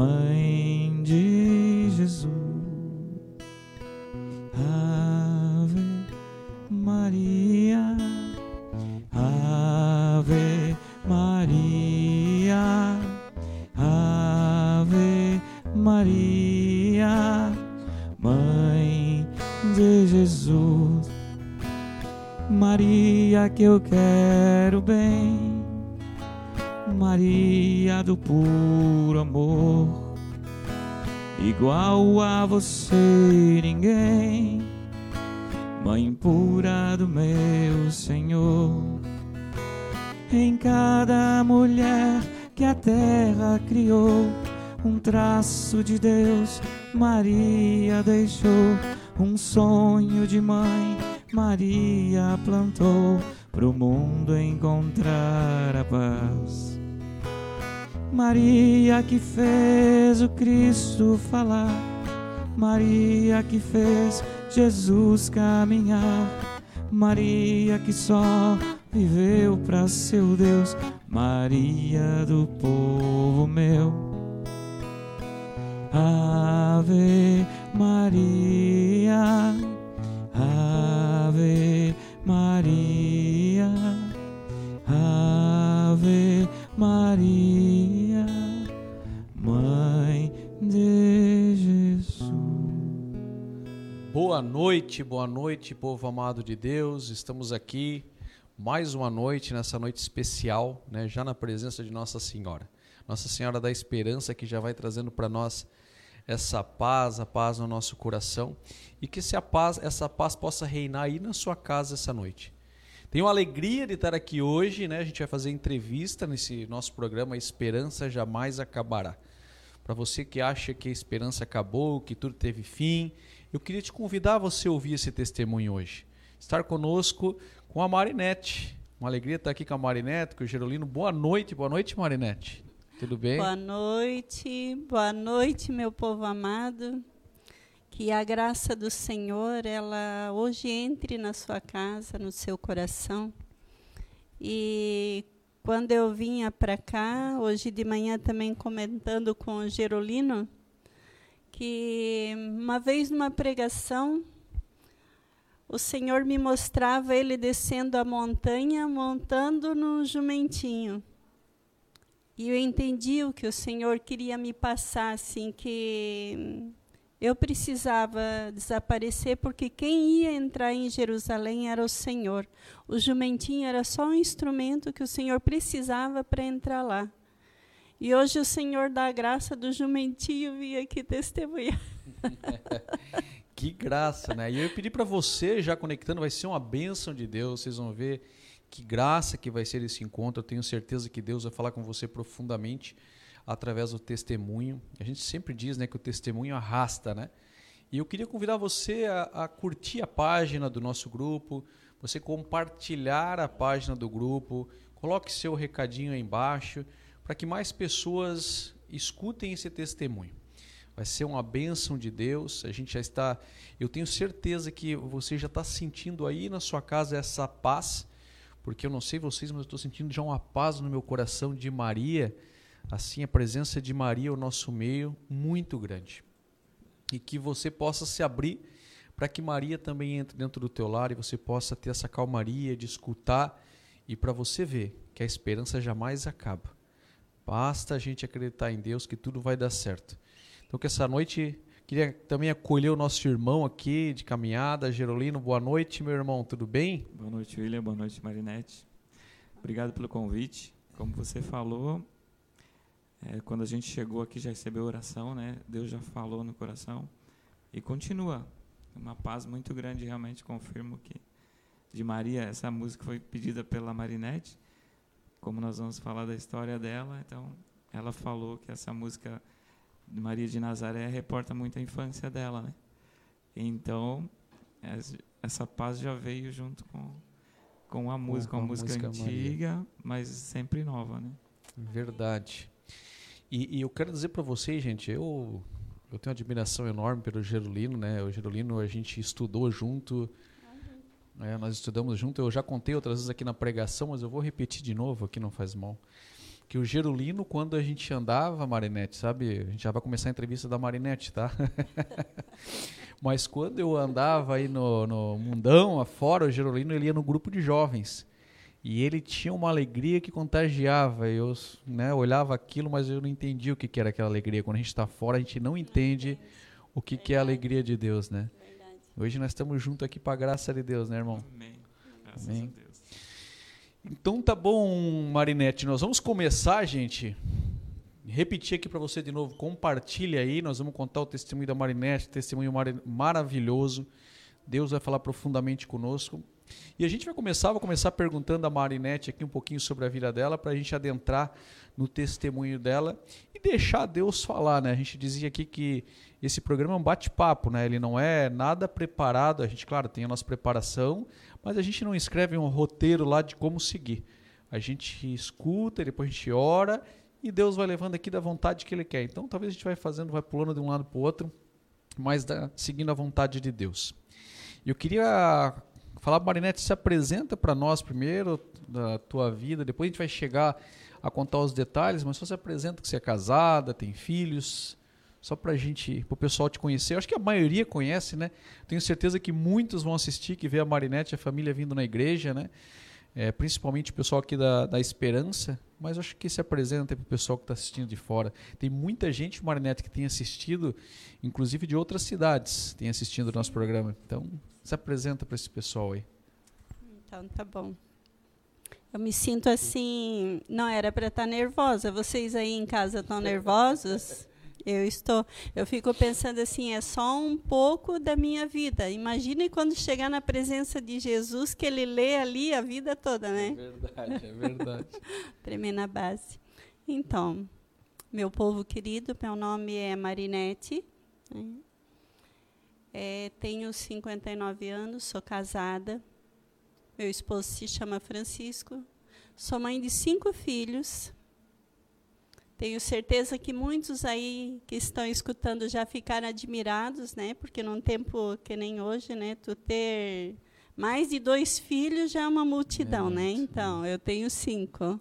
Mãe igual a você ninguém, Mãe pura do meu Senhor. Em cada mulher que a terra criou, um traço de Deus, Maria deixou um sonho de mãe Maria plantou pro mundo encontrar a paz. Maria que fez o Cristo falar, Maria que fez Jesus caminhar, Maria que só viveu para seu Deus, Maria do povo meu. Ave Maria. Ave Maria, Ave Maria, Jesus. Boa noite, boa noite, povo amado de Deus. Estamos aqui mais uma noite, nessa noite especial, né, já na presença de Nossa Senhora. Nossa Senhora da Esperança que já vai trazendo para nós essa paz, a paz no nosso coração e que essa paz, essa paz possa reinar aí na sua casa essa noite. Tenho a alegria de estar aqui hoje, né? A gente vai fazer entrevista nesse nosso programa Esperança Jamais Acabará. Para você que acha que a esperança acabou, que tudo teve fim, eu queria te convidar a você ouvir esse testemunho hoje. Estar conosco com a Marinette. Uma alegria estar aqui com a Marinette, com o Gerolino. Boa noite, boa noite, Marinette. Tudo bem? Boa noite, boa noite, meu povo amado. Que a graça do Senhor, ela hoje entre na sua casa, no seu coração. E quando eu vinha para cá, hoje de manhã também comentando com o Gerolino, que uma vez numa pregação, o Senhor me mostrava ele descendo a montanha, montando no jumentinho. E eu entendi o que o Senhor queria me passar, assim, que eu precisava desaparecer porque quem ia entrar em Jerusalém era o Senhor. O jumentinho era só um instrumento que o Senhor precisava para entrar lá. E hoje o Senhor dá graça do jumentinho vir aqui testemunhar. que graça, né? E eu pedi para você, já conectando, vai ser uma bênção de Deus, vocês vão ver que graça que vai ser esse encontro. Eu tenho certeza que Deus vai falar com você profundamente através do testemunho. A gente sempre diz né, que o testemunho arrasta, né? E eu queria convidar você a, a curtir a página do nosso grupo, você compartilhar a página do grupo, coloque seu recadinho aí embaixo, para que mais pessoas escutem esse testemunho. Vai ser uma bênção de Deus. A gente já está. Eu tenho certeza que você já está sentindo aí na sua casa essa paz, porque eu não sei vocês, mas eu estou sentindo já uma paz no meu coração de Maria assim a presença de Maria no nosso meio muito grande. E que você possa se abrir para que Maria também entre dentro do teu lar e você possa ter essa calmaria de escutar e para você ver que a esperança jamais acaba. Basta a gente acreditar em Deus que tudo vai dar certo. Então que essa noite queria também acolher o nosso irmão aqui de caminhada, Gerolino. Boa noite, meu irmão, tudo bem? Boa noite, William. Boa noite, Marinete. Obrigado pelo convite. Como você falou, é, quando a gente chegou aqui, já recebeu oração, né? Deus já falou no coração e continua. Uma paz muito grande, realmente confirmo que de Maria, essa música foi pedida pela Marinette. Como nós vamos falar da história dela, então ela falou que essa música de Maria de Nazaré reporta muito a infância dela, né? Então, essa paz já veio junto com com a música, com a música, música antiga, Maria. mas sempre nova, né? Verdade. E, e eu quero dizer para vocês, gente, eu eu tenho uma admiração enorme pelo Gerolino, né? O Gerolino a gente estudou junto, é, nós estudamos junto. Eu já contei outras vezes aqui na pregação, mas eu vou repetir de novo aqui, não faz mal. que o Gerulino, quando a gente andava, Marinette, sabe? A gente já vai começar a entrevista da Marinette, tá? Mas quando eu andava aí no, no mundão afora, o Gerolino ele ia no grupo de jovens. E ele tinha uma alegria que contagiava. Eu né, olhava aquilo, mas eu não entendia o que, que era aquela alegria. Quando a gente está fora, a gente não entende o que, que é a alegria de Deus, né? Hoje nós estamos juntos aqui para a graça de Deus, né, irmão? Amém. Graças Amém. a Deus. Então tá bom, Marinette. Nós vamos começar, gente. Repetir aqui para você de novo. Compartilha aí. Nós vamos contar o testemunho da Marinette, testemunho mari- maravilhoso. Deus vai falar profundamente conosco. E a gente vai começar, vou começar perguntando a Marinette aqui um pouquinho sobre a vida dela, para a gente adentrar no testemunho dela e deixar Deus falar, né? A gente dizia aqui que esse programa é um bate-papo, né? Ele não é nada preparado. A gente, claro, tem a nossa preparação, mas a gente não escreve um roteiro lá de como seguir. A gente escuta, depois a gente ora e Deus vai levando aqui da vontade que Ele quer. Então, talvez a gente vai fazendo, vai pulando de um lado para o outro, mas da- seguindo a vontade de Deus. Eu queria falar, Marinette, se apresenta para nós primeiro, da tua vida, depois a gente vai chegar a contar os detalhes, mas só se apresenta que você é casada, tem filhos, só para gente, para o pessoal te conhecer. Eu acho que a maioria conhece, né? Tenho certeza que muitos vão assistir, que vê a Marinette e a família vindo na igreja, né? É, principalmente o pessoal aqui da, da Esperança, mas acho que se apresenta para o pessoal que está assistindo de fora. Tem muita gente, Marinette, que tem assistido, inclusive de outras cidades, tem assistindo o nosso programa. Então, se apresenta para esse pessoal aí. Então tá bom. Eu me sinto assim, não era para estar nervosa. Vocês aí em casa estão nervosos? Eu estou. Eu fico pensando assim, é só um pouco da minha vida. Imagine quando chegar na presença de Jesus que ele lê ali a vida toda, né? verdade, é verdade. Tremer na base. Então, meu povo querido, meu nome é Marinete. É, tenho 59 anos, sou casada. Meu esposo se chama Francisco. Sou mãe de cinco filhos. Tenho certeza que muitos aí que estão escutando já ficaram admirados, né? Porque num tempo que nem hoje, né? Tu ter mais de dois filhos já é uma multidão, É né? Então, eu tenho cinco.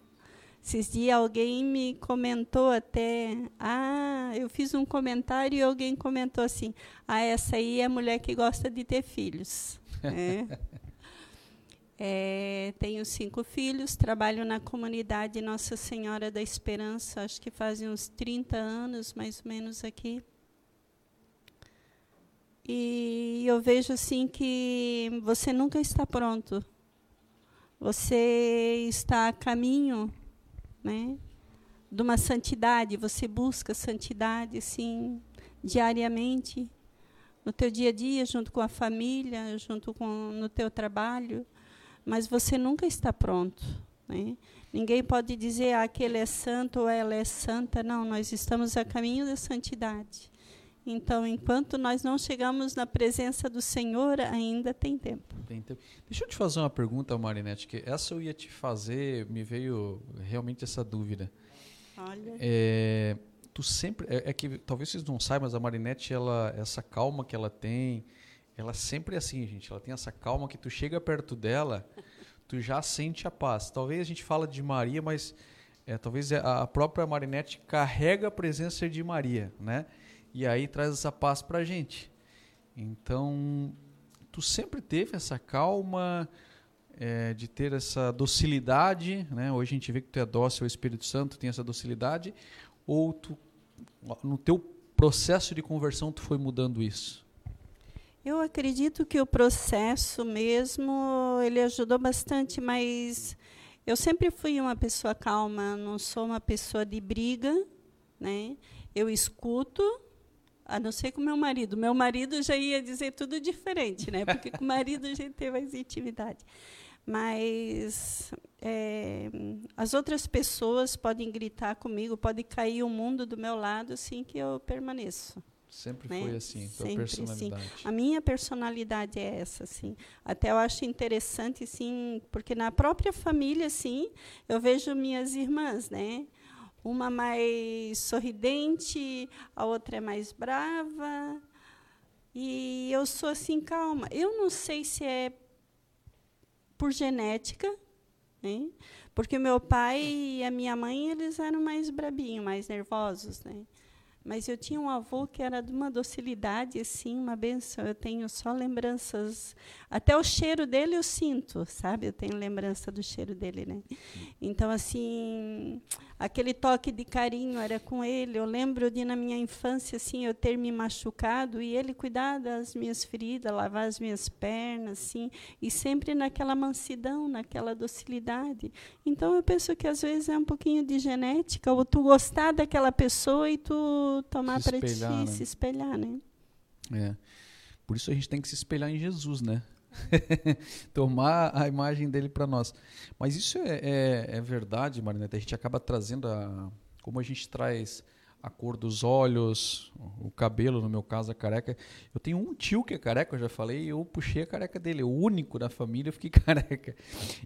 Esses dias alguém me comentou até, ah, eu fiz um comentário e alguém comentou assim, ah, essa aí é a mulher que gosta de ter filhos. É. É, tenho cinco filhos, trabalho na comunidade Nossa Senhora da Esperança, acho que fazem uns 30 anos, mais ou menos, aqui. E eu vejo assim que você nunca está pronto. Você está a caminho, né, de uma santidade, você busca santidade assim diariamente no teu dia a dia, junto com a família, junto com no teu trabalho, mas você nunca está pronto, né? Ninguém pode dizer ah, aquele é santo ou ela é santa, não, nós estamos a caminho da santidade. Então, enquanto nós não chegamos na presença do Senhor, ainda tem tempo. Tem tempo. Deixa eu te fazer uma pergunta, Marinette, que essa eu ia te fazer, me veio realmente essa dúvida. Olha. É, tu sempre é, é que talvez vocês não saibam, mas a Marinette, ela, essa calma que ela tem, ela sempre é assim, gente. Ela tem essa calma que tu chega perto dela, tu já sente a paz. Talvez a gente fala de Maria, mas é, talvez a a própria Marinette carrega a presença de Maria, né? E aí traz essa paz pra gente. Então, tu sempre teve essa calma é, de ter essa docilidade, né? Hoje a gente vê que tu é dócil ao Espírito Santo, tem essa docilidade, ou tu, no teu processo de conversão tu foi mudando isso? Eu acredito que o processo mesmo, ele ajudou bastante, mas eu sempre fui uma pessoa calma, não sou uma pessoa de briga, né? Eu escuto, a não ser com meu marido. Meu marido já ia dizer tudo diferente, né? Porque com o marido a gente tem mais intimidade. Mas é, as outras pessoas podem gritar comigo, pode cair o mundo do meu lado, assim que eu permaneço. Sempre Né? foi assim, tua Sempre, sim. personalidade. A minha personalidade é essa, assim. Até eu acho interessante, sim, porque na própria família, assim, eu vejo minhas irmãs, né? Uma mais sorridente, a outra é mais brava. E eu sou assim calma. Eu não sei se é por genética, né? Porque meu pai e a minha mãe, eles eram mais brabinhos, mais nervosos, né? Mas eu tinha um avô que era de uma docilidade, assim, uma benção. Eu tenho só lembranças. Até o cheiro dele eu sinto, sabe? Eu tenho lembrança do cheiro dele, né? Então, assim, aquele toque de carinho era com ele. Eu lembro de, na minha infância, assim, eu ter me machucado e ele cuidar das minhas feridas, lavar as minhas pernas, assim, e sempre naquela mansidão, naquela docilidade. Então, eu penso que às vezes é um pouquinho de genética, ou tu gostar daquela pessoa e tu tomar para ti, né? se espelhar, né? É. Por isso a gente tem que se espelhar em Jesus, né? Tomar a imagem dele para nós. Mas isso é, é, é verdade, Marineta. A gente acaba trazendo a. Como a gente traz a cor dos olhos, o cabelo, no meu caso, a careca. Eu tenho um tio que é careca, eu já falei, eu puxei a careca dele. O único da família, eu fiquei careca.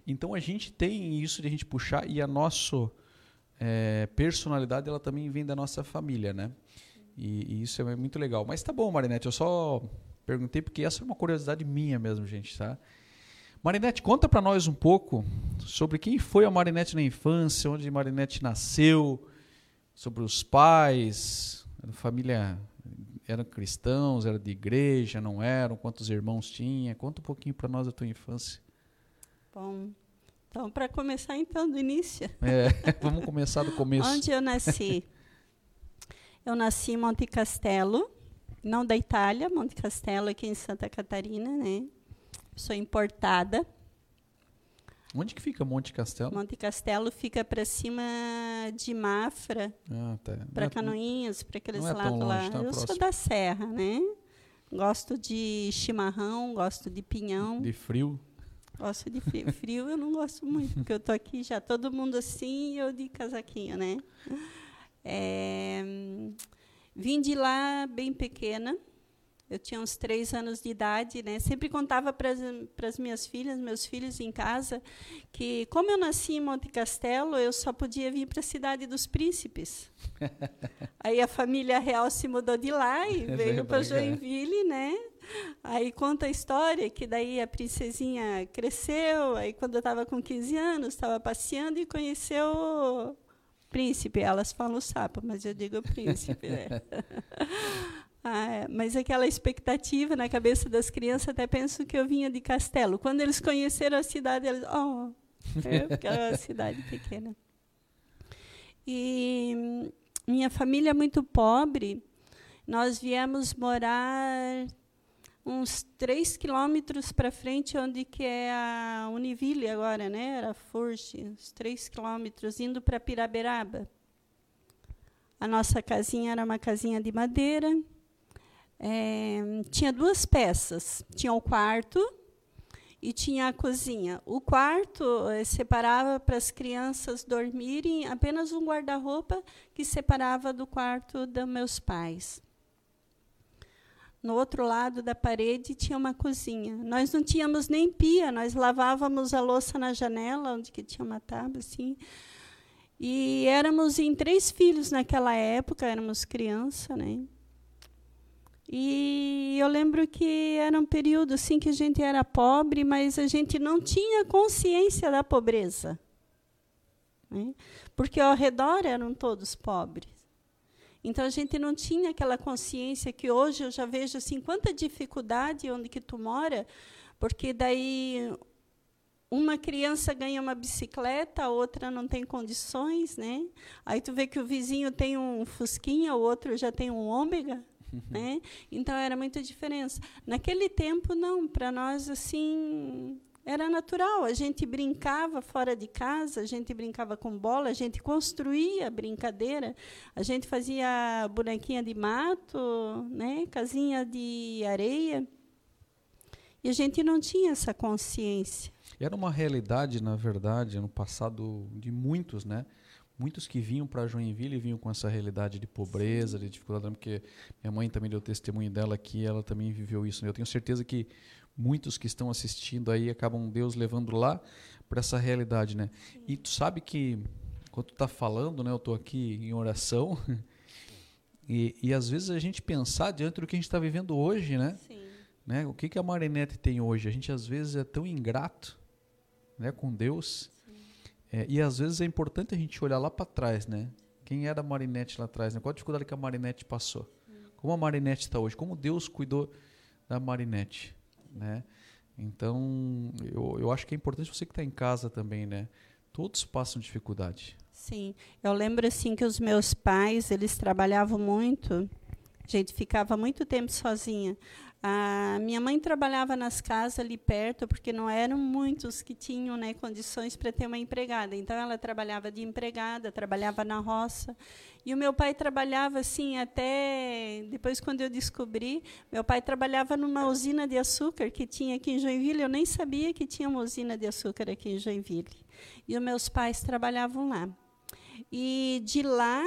Então a gente tem isso de a gente puxar e a nossa é, personalidade, ela também vem da nossa família, né? E, e isso é muito legal. Mas tá bom, Marinete, eu só perguntei porque essa é uma curiosidade minha mesmo, gente, tá? Marinete, conta para nós um pouco sobre quem foi a Marinete na infância, onde Marinete nasceu, sobre os pais, a família eram cristãos, era de igreja, não eram, quantos irmãos tinha? Conta um pouquinho para nós da tua infância. Bom, então, para começar, então, do início. É, vamos começar do começo. Onde eu nasci? Eu nasci em Monte Castelo, não da Itália, Monte Castelo, aqui em Santa Catarina, né? Sou importada. Onde que fica Monte Castelo? Monte Castelo fica para cima de Mafra, Ah, tá. Para é- Canoinhas, para aqueles é tão lados longe, lá. tá eu sou próximo. da Serra, né? Gosto de chimarrão, gosto de pinhão, De frio. Gosto de frio. Frio eu não gosto muito, porque eu tô aqui já todo mundo assim e eu de casaquinho, né? É, vim de lá bem pequena. Eu tinha uns três anos de idade, né? Sempre contava para as minhas filhas, meus filhos em casa, que como eu nasci em Monte Castelo, eu só podia vir para a cidade dos príncipes. Aí a família real se mudou de lá e É veio para é. Joinville, né? Aí conta a história que daí a princesinha cresceu, aí quando eu estava com 15 anos, estava passeando e conheceu o príncipe. Elas falam sapo, mas eu digo príncipe, né? Ah, é, mas aquela expectativa na cabeça das crianças, até penso que eu vinha de Castelo. Quando eles conheceram a cidade, eles, oh, é, porque era uma cidade pequena. E minha família é muito pobre. Nós viemos morar uns três quilômetros para frente, onde que é a Univille agora, né? Era Forge, uns três quilômetros, indo para Piraberaba. A nossa casinha era uma casinha de madeira. É, tinha duas peças. Tinha o quarto e tinha a cozinha. O quarto eh, separava para as crianças dormirem apenas um guarda-roupa que separava do quarto dos meus pais. No outro lado da parede tinha uma cozinha. Nós não tínhamos nem pia, nós lavávamos a louça na janela, onde que tinha uma tábua assim. E éramos em três filhos naquela época, éramos criança, né? E eu lembro que era um período assim que a gente era pobre, mas a gente não tinha consciência da pobreza. Né? Porque ao redor eram todos pobres. Então a gente não tinha aquela consciência que hoje eu já vejo assim quanta dificuldade onde que tu mora, porque daí uma criança ganha uma bicicleta, a outra não tem condições, né? Aí tu vê que o vizinho tem um Fusquinha, o outro já tem um Ômega, né? Então era muita diferença. Naquele tempo não, para nós assim era natural. A gente brincava fora de casa, a gente brincava com bola, a gente construía brincadeira, a gente fazia bonequinha de mato, né? Casinha de areia. E a gente não tinha essa consciência. Era uma realidade, na verdade, no passado de muitos, né? Muitos que vinham para Joinville vinham com essa realidade de pobreza, de dificuldade, porque minha mãe também deu testemunho dela aqui, ela também viveu isso. né? Eu tenho certeza que muitos que estão assistindo aí acabam Deus levando lá para essa realidade, né? E tu sabe que quando tu tá falando, né, eu tô aqui em oração, e, e às vezes a gente pensar diante do que a gente está vivendo hoje, né? Sim. né? O que, que a Marinette tem hoje? A gente às vezes é tão ingrato né, com Deus É, e às vezes é importante a gente olhar lá para trás, né? Quem era a Marinette lá atrás, né? Qual a dificuldade que a Marinette passou? Como a Marinette está hoje? Como Deus cuidou da Marinette, né? Então, eu, eu acho que é importante você que está em casa também, né? Todos passam dificuldade. Sim, eu lembro assim que os meus pais, eles trabalhavam muito. A gente ficava muito tempo sozinha. A minha mãe trabalhava nas casas ali perto, porque não eram muitos que tinham né, condições para ter uma empregada. Então, ela trabalhava de empregada, trabalhava na roça. E o meu pai trabalhava assim até depois quando eu descobri, meu pai trabalhava numa usina de açúcar que tinha aqui em Joinville. Eu nem sabia que tinha uma usina de açúcar aqui em Joinville. E os meus pais trabalhavam lá. E de lá,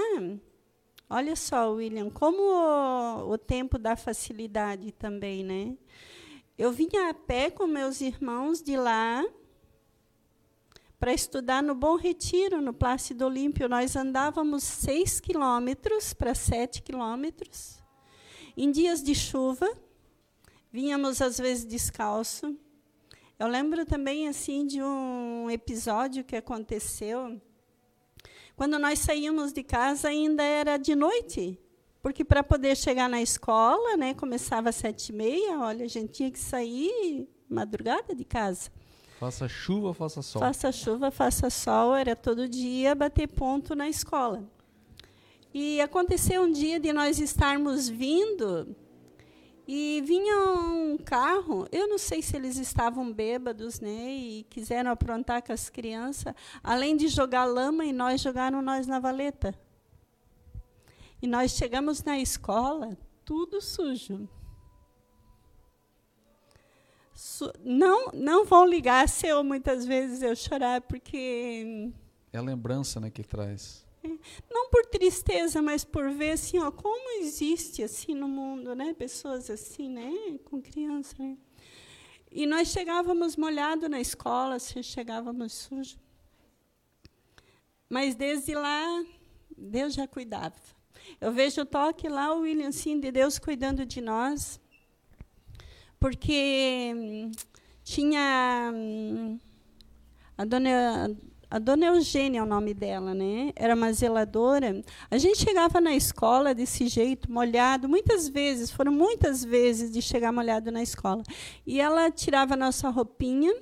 olha só, William, como o, o tempo dá facilidade também, né? Eu vinha a pé com meus irmãos de lá para estudar no Bom Retiro, no Plácido Olímpio. Nós andávamos seis quilômetros para sete quilômetros. Em dias de chuva, vínhamos às vezes descalço. Eu lembro também assim de um episódio que aconteceu quando nós saímos de casa ainda era de noite, porque para poder chegar na escola, né, começava às sete e meia. Olha, a gente tinha que sair madrugada de casa. Faça chuva, faça sol. Faça chuva, faça sol, era todo dia bater ponto na escola. E aconteceu um dia de nós estarmos vindo e vinha um carro, eu não sei se eles estavam bêbados, né, e quiseram aprontar com as crianças, além de jogar lama e nós jogaram nós na valeta. E nós chegamos na escola tudo sujo. Su não, não vão ligar se eu muitas vezes eu chorar porque é a lembrança, né, que traz. Não por tristeza, mas por ver assim, ó, como existe assim no mundo, né, pessoas assim, né, com criança, né? E nós chegávamos molhado na escola, chegávamos sujo. Mas desde lá, Deus já cuidava. Eu vejo o toque lá, o William, sim, de Deus cuidando de nós. Porque hum, tinha hum, a dona a dona Eugênia é o nome dela, né? Era uma zeladora. A gente chegava na escola desse jeito, molhado, muitas vezes, foram muitas vezes de chegar molhado na escola. E ela tirava a nossa roupinha,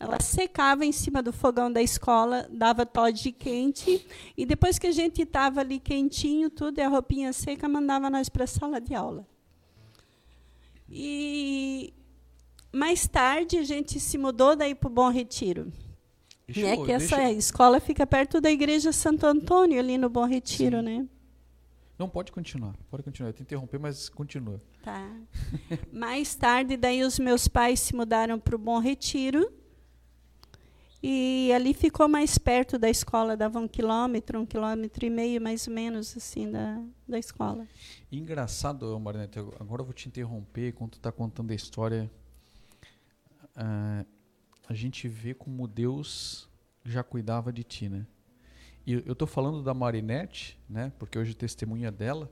ela secava em cima do fogão da escola, dava de quente, e depois que a gente estava ali quentinho, tudo, e a roupinha seca, mandava nós para a sala de aula. E mais tarde a gente se mudou daí para o Bom Retiro. Deixa é que essa deixa... escola fica perto da igreja Santo Antônio, ali no Bom Retiro, Sim. né? Não, pode continuar. Pode continuar. Eu te interromper, mas continua. Tá. Mais tarde, daí os meus pais se mudaram para o Bom Retiro. E ali ficou mais perto da escola, dava um quilômetro, um quilômetro e meio, mais ou menos, assim, da, da escola. Engraçado, Marinete, agora eu vou te interromper, quando tu está contando a história. Uh, a gente vê como Deus já cuidava de ti, né? E eu estou falando da Marinette, né? Porque hoje testemunha dela,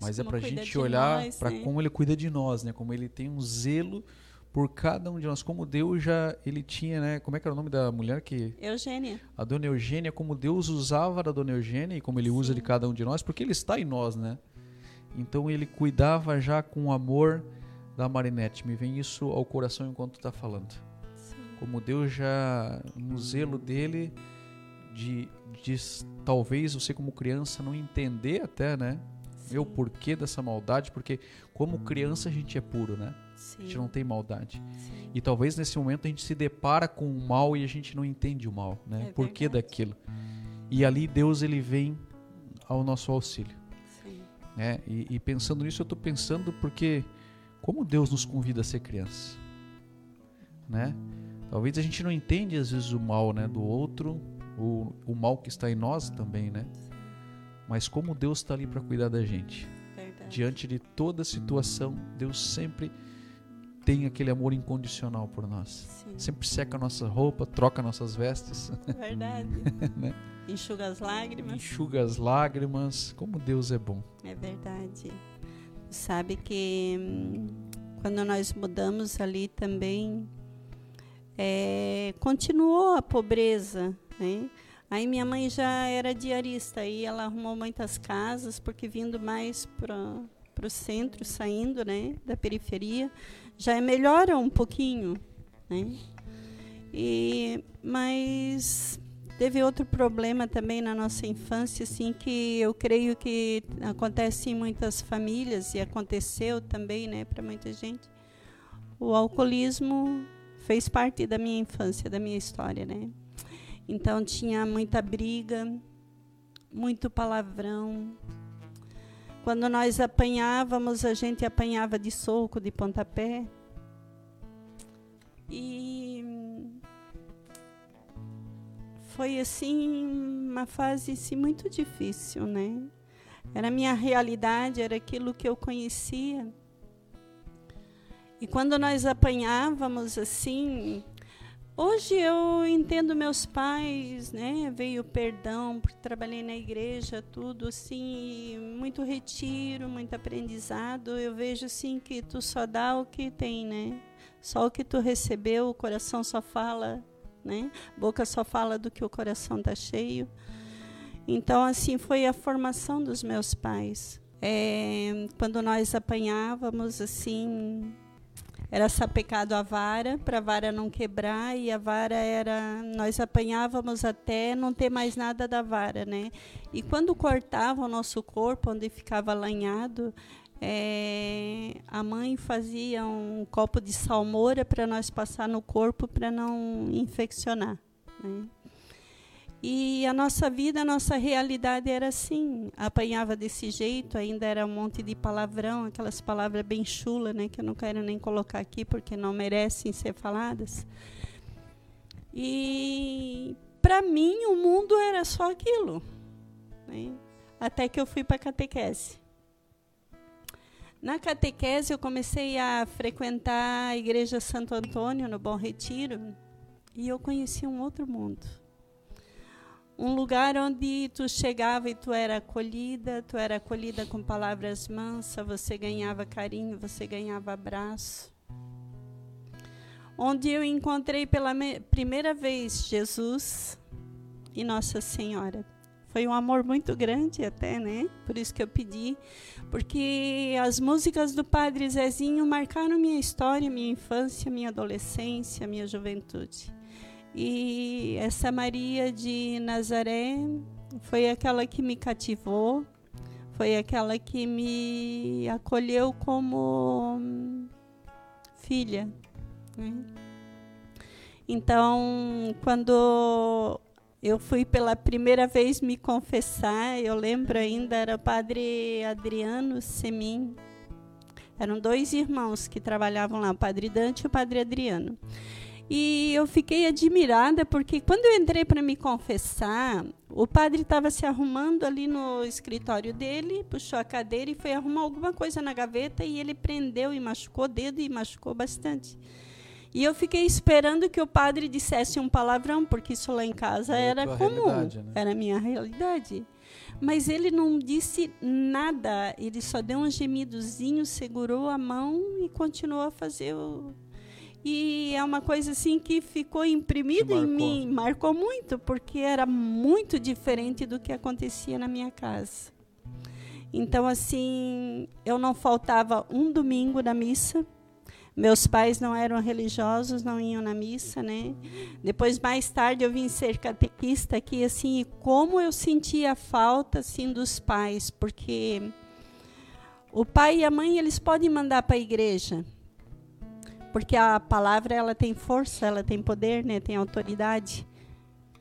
mas é como é para a gente olhar para né? como Ele cuida de nós, né? Como Ele tem um zelo por cada um de nós, como Deus já ele tinha, né? Como é que era o nome da mulher que? Eugênia. A Dona Eugênia, como Deus usava da Dona Eugênia e como Ele Sim. usa de cada um de nós, porque Ele está em nós, né? Então Ele cuidava já com amor da Marinette. Me vem isso ao coração enquanto está falando como Deus já no zelo dele de, de talvez você como criança não entender até, né? Sim. O porquê dessa maldade, porque como criança a gente é puro, né? Sim. A gente não tem maldade. Sim. E talvez nesse momento a gente se depara com o mal e a gente não entende o mal, né? É Por que daquilo? E ali Deus ele vem ao nosso auxílio. Sim. Né? E, e pensando nisso eu estou pensando porque como Deus nos convida a ser criança, né? Talvez a gente não entende às vezes o mal, né, do outro, o, o mal que está em nós também, né? Mas como Deus está ali para cuidar da gente. Verdade. Diante de toda situação, Deus sempre tem aquele amor incondicional por nós. Sim. Sempre seca a nossa roupa, troca nossas vestes. Verdade. né? Enxuga as lágrimas. Enxuga as lágrimas. Como Deus é bom. É verdade. Sabe que hum, quando nós mudamos ali também é, continuou a pobreza né? Aí minha mãe já era diarista, aí ela arrumou muitas casas, porque vindo mais para o centro, saindo né, da periferia, já melhora um pouquinho. Né? E, mas teve outro problema também na nossa infância, assim, que eu creio que acontece em muitas famílias e aconteceu também, né, para muita gente. O alcoolismo fez parte da minha infância, da minha história, né? Então tinha muita briga, muito palavrão. Quando nós apanhávamos, a gente apanhava de soco, de pontapé. E foi assim uma fase assim, muito difícil, né? Era a minha realidade, era aquilo que eu conhecia. E quando nós apanhávamos assim, Hoje eu entendo meus pais, né? Veio perdão, porque trabalhei na igreja, tudo assim, muito retiro, muito aprendizado. Eu vejo assim que tu só dá o que tem, né? Só o que tu recebeu, o coração só fala, né? boca só fala do que o coração tá cheio. Então assim foi a formação dos meus pais. É, quando nós apanhávamos assim, era sapecado a vara, para a vara não quebrar, e a vara era. Nós apanhávamos até não ter mais nada da vara, né? E quando cortava o nosso corpo, onde ficava lanhado, é, a mãe fazia um copo de salmoura para nós passar no corpo para não infeccionar. Né? E a nossa vida, a nossa realidade era assim. Apanhava desse jeito, ainda era um monte de palavrão, aquelas palavras bem chula, né, que eu não quero nem colocar aqui porque não merecem ser faladas. E para mim o mundo era só aquilo. Né? Até que eu fui para a catequese. Na catequese eu comecei a frequentar a igreja Santo Antônio no Bom Retiro e eu conheci um outro mundo um lugar onde tu chegava e tu era acolhida, tu era acolhida com palavras mansas, você ganhava carinho, você ganhava abraço. Onde eu encontrei pela primeira vez Jesus e Nossa Senhora. Foi um amor muito grande até, né? Por isso que eu pedi, porque as músicas do Padre Zezinho marcaram minha história, minha infância, minha adolescência, minha juventude. E essa Maria de Nazaré foi aquela que me cativou, foi aquela que me acolheu como filha. Né? Então, quando eu fui pela primeira vez me confessar, eu lembro ainda, era o padre Adriano Semin. Eram dois irmãos que trabalhavam lá, o padre Dante e o padre Adriano. E eu fiquei admirada porque quando eu entrei para me confessar, o padre estava se arrumando ali no escritório dele, puxou a cadeira e foi arrumar alguma coisa na gaveta e ele prendeu e machucou o dedo e machucou bastante. E eu fiquei esperando que o padre dissesse um palavrão, porque isso lá em casa era, era comum, né? era a minha realidade. Mas ele não disse nada, ele só deu um gemidozinho, segurou a mão e continuou a fazer o, e é uma coisa assim que ficou imprimida em mim, marcou muito, porque era muito diferente do que acontecia na minha casa. Então, assim, eu não faltava um domingo na missa. Meus pais não eram religiosos, não iam na missa, né? Depois, mais tarde, eu vim ser catequista aqui, assim, e como eu sentia falta, assim, dos pais, porque o pai e a mãe, eles podem mandar para a igreja, porque a palavra ela tem força, ela tem poder, né? Tem autoridade.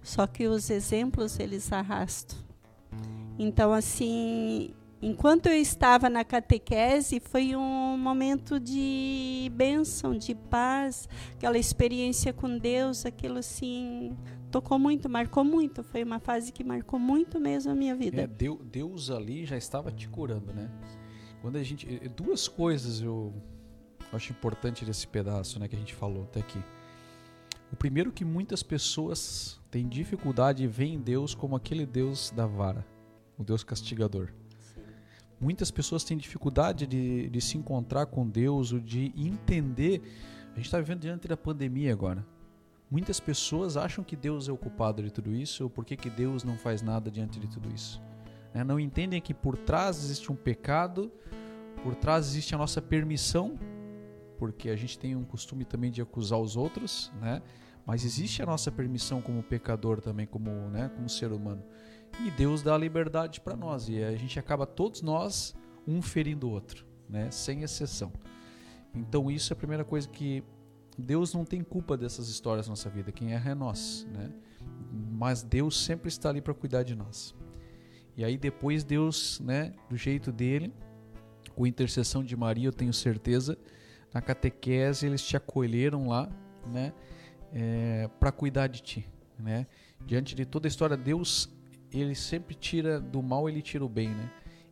Só que os exemplos eles arrastam. Então assim, enquanto eu estava na catequese, foi um momento de bênção, de paz, aquela experiência com Deus, aquilo assim tocou muito, marcou muito. Foi uma fase que marcou muito mesmo a minha vida. É, Deus ali já estava te curando, né? Quando a gente, duas coisas eu eu acho importante desse pedaço né, que a gente falou até aqui. O primeiro que muitas pessoas têm dificuldade em ver em Deus como aquele Deus da vara, o Deus castigador. Muitas pessoas têm dificuldade de, de se encontrar com Deus, ou de entender. A gente está vivendo diante da pandemia agora. muitas pessoas acham que Deus é o culpado de tudo isso, ou por que, que Deus não faz nada diante de tudo isso. Né? Não entendem que por trás existe um pecado, por trás existe a nossa permissão, porque a gente tem um costume também de acusar os outros, né? mas existe a nossa permissão como pecador também, como, né, como ser humano. E Deus dá a liberdade para nós, e a gente acaba todos nós um ferindo o outro, né? sem exceção. Então isso é a primeira coisa que Deus não tem culpa dessas histórias na nossa vida, quem erra é nós, né? Mas Deus sempre está ali para cuidar de nós. E aí depois Deus, né, do jeito dele, com intercessão de Maria, eu tenho certeza, na catequese eles te acolheram lá, né, é, para cuidar de ti, né? Diante de toda a história, Deus ele sempre tira do mal, ele tira o bem, né?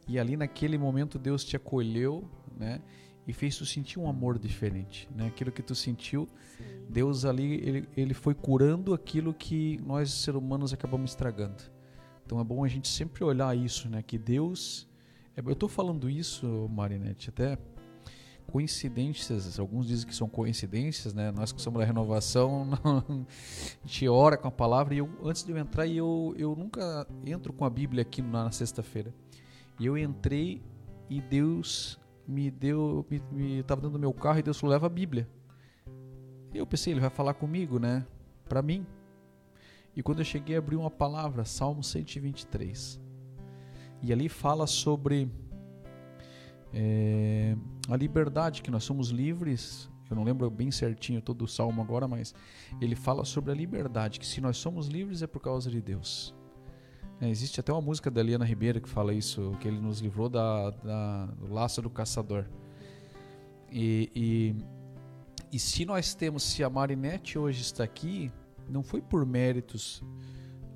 E ali naquele momento Deus te acolheu, né? E fez tu sentir um amor diferente, né? Aquilo que tu sentiu, Sim. Deus ali ele, ele foi curando aquilo que nós seres humanos acabamos estragando. Então é bom a gente sempre olhar isso, né? Que Deus, é, eu estou falando isso, Marinette, até coincidências, alguns dizem que são coincidências, né? Nós que somos da renovação, não, a gente ora com a palavra e eu, antes de eu entrar, eu, eu nunca entro com a Bíblia aqui na, na sexta-feira. E eu entrei e Deus me deu, me, me tava meu carro e Deus falou, leva a Bíblia. E eu pensei, ele vai falar comigo, né? Para mim. E quando eu cheguei, abri uma palavra, Salmo 123. E ali fala sobre é, a liberdade, que nós somos livres. Eu não lembro bem certinho todo o salmo agora, mas ele fala sobre a liberdade, que se nós somos livres é por causa de Deus. É, existe até uma música da Eliana Ribeiro que fala isso, que ele nos livrou da, da do laço do caçador. E, e, e se nós temos, se a Marinette hoje está aqui, não foi por méritos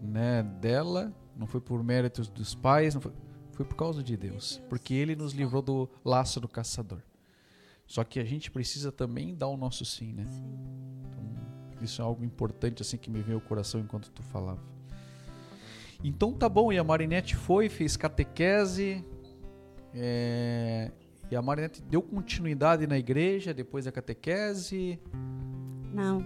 né, dela, não foi por méritos dos pais, não foi, foi por causa de Deus, porque Ele nos livrou do laço do caçador. Só que a gente precisa também dar o nosso sim, né? Então, isso é algo importante assim que me veio ao coração enquanto tu falava. Então tá bom, e a Marinette foi, fez catequese, é, e a Marinette deu continuidade na igreja depois da catequese? Não.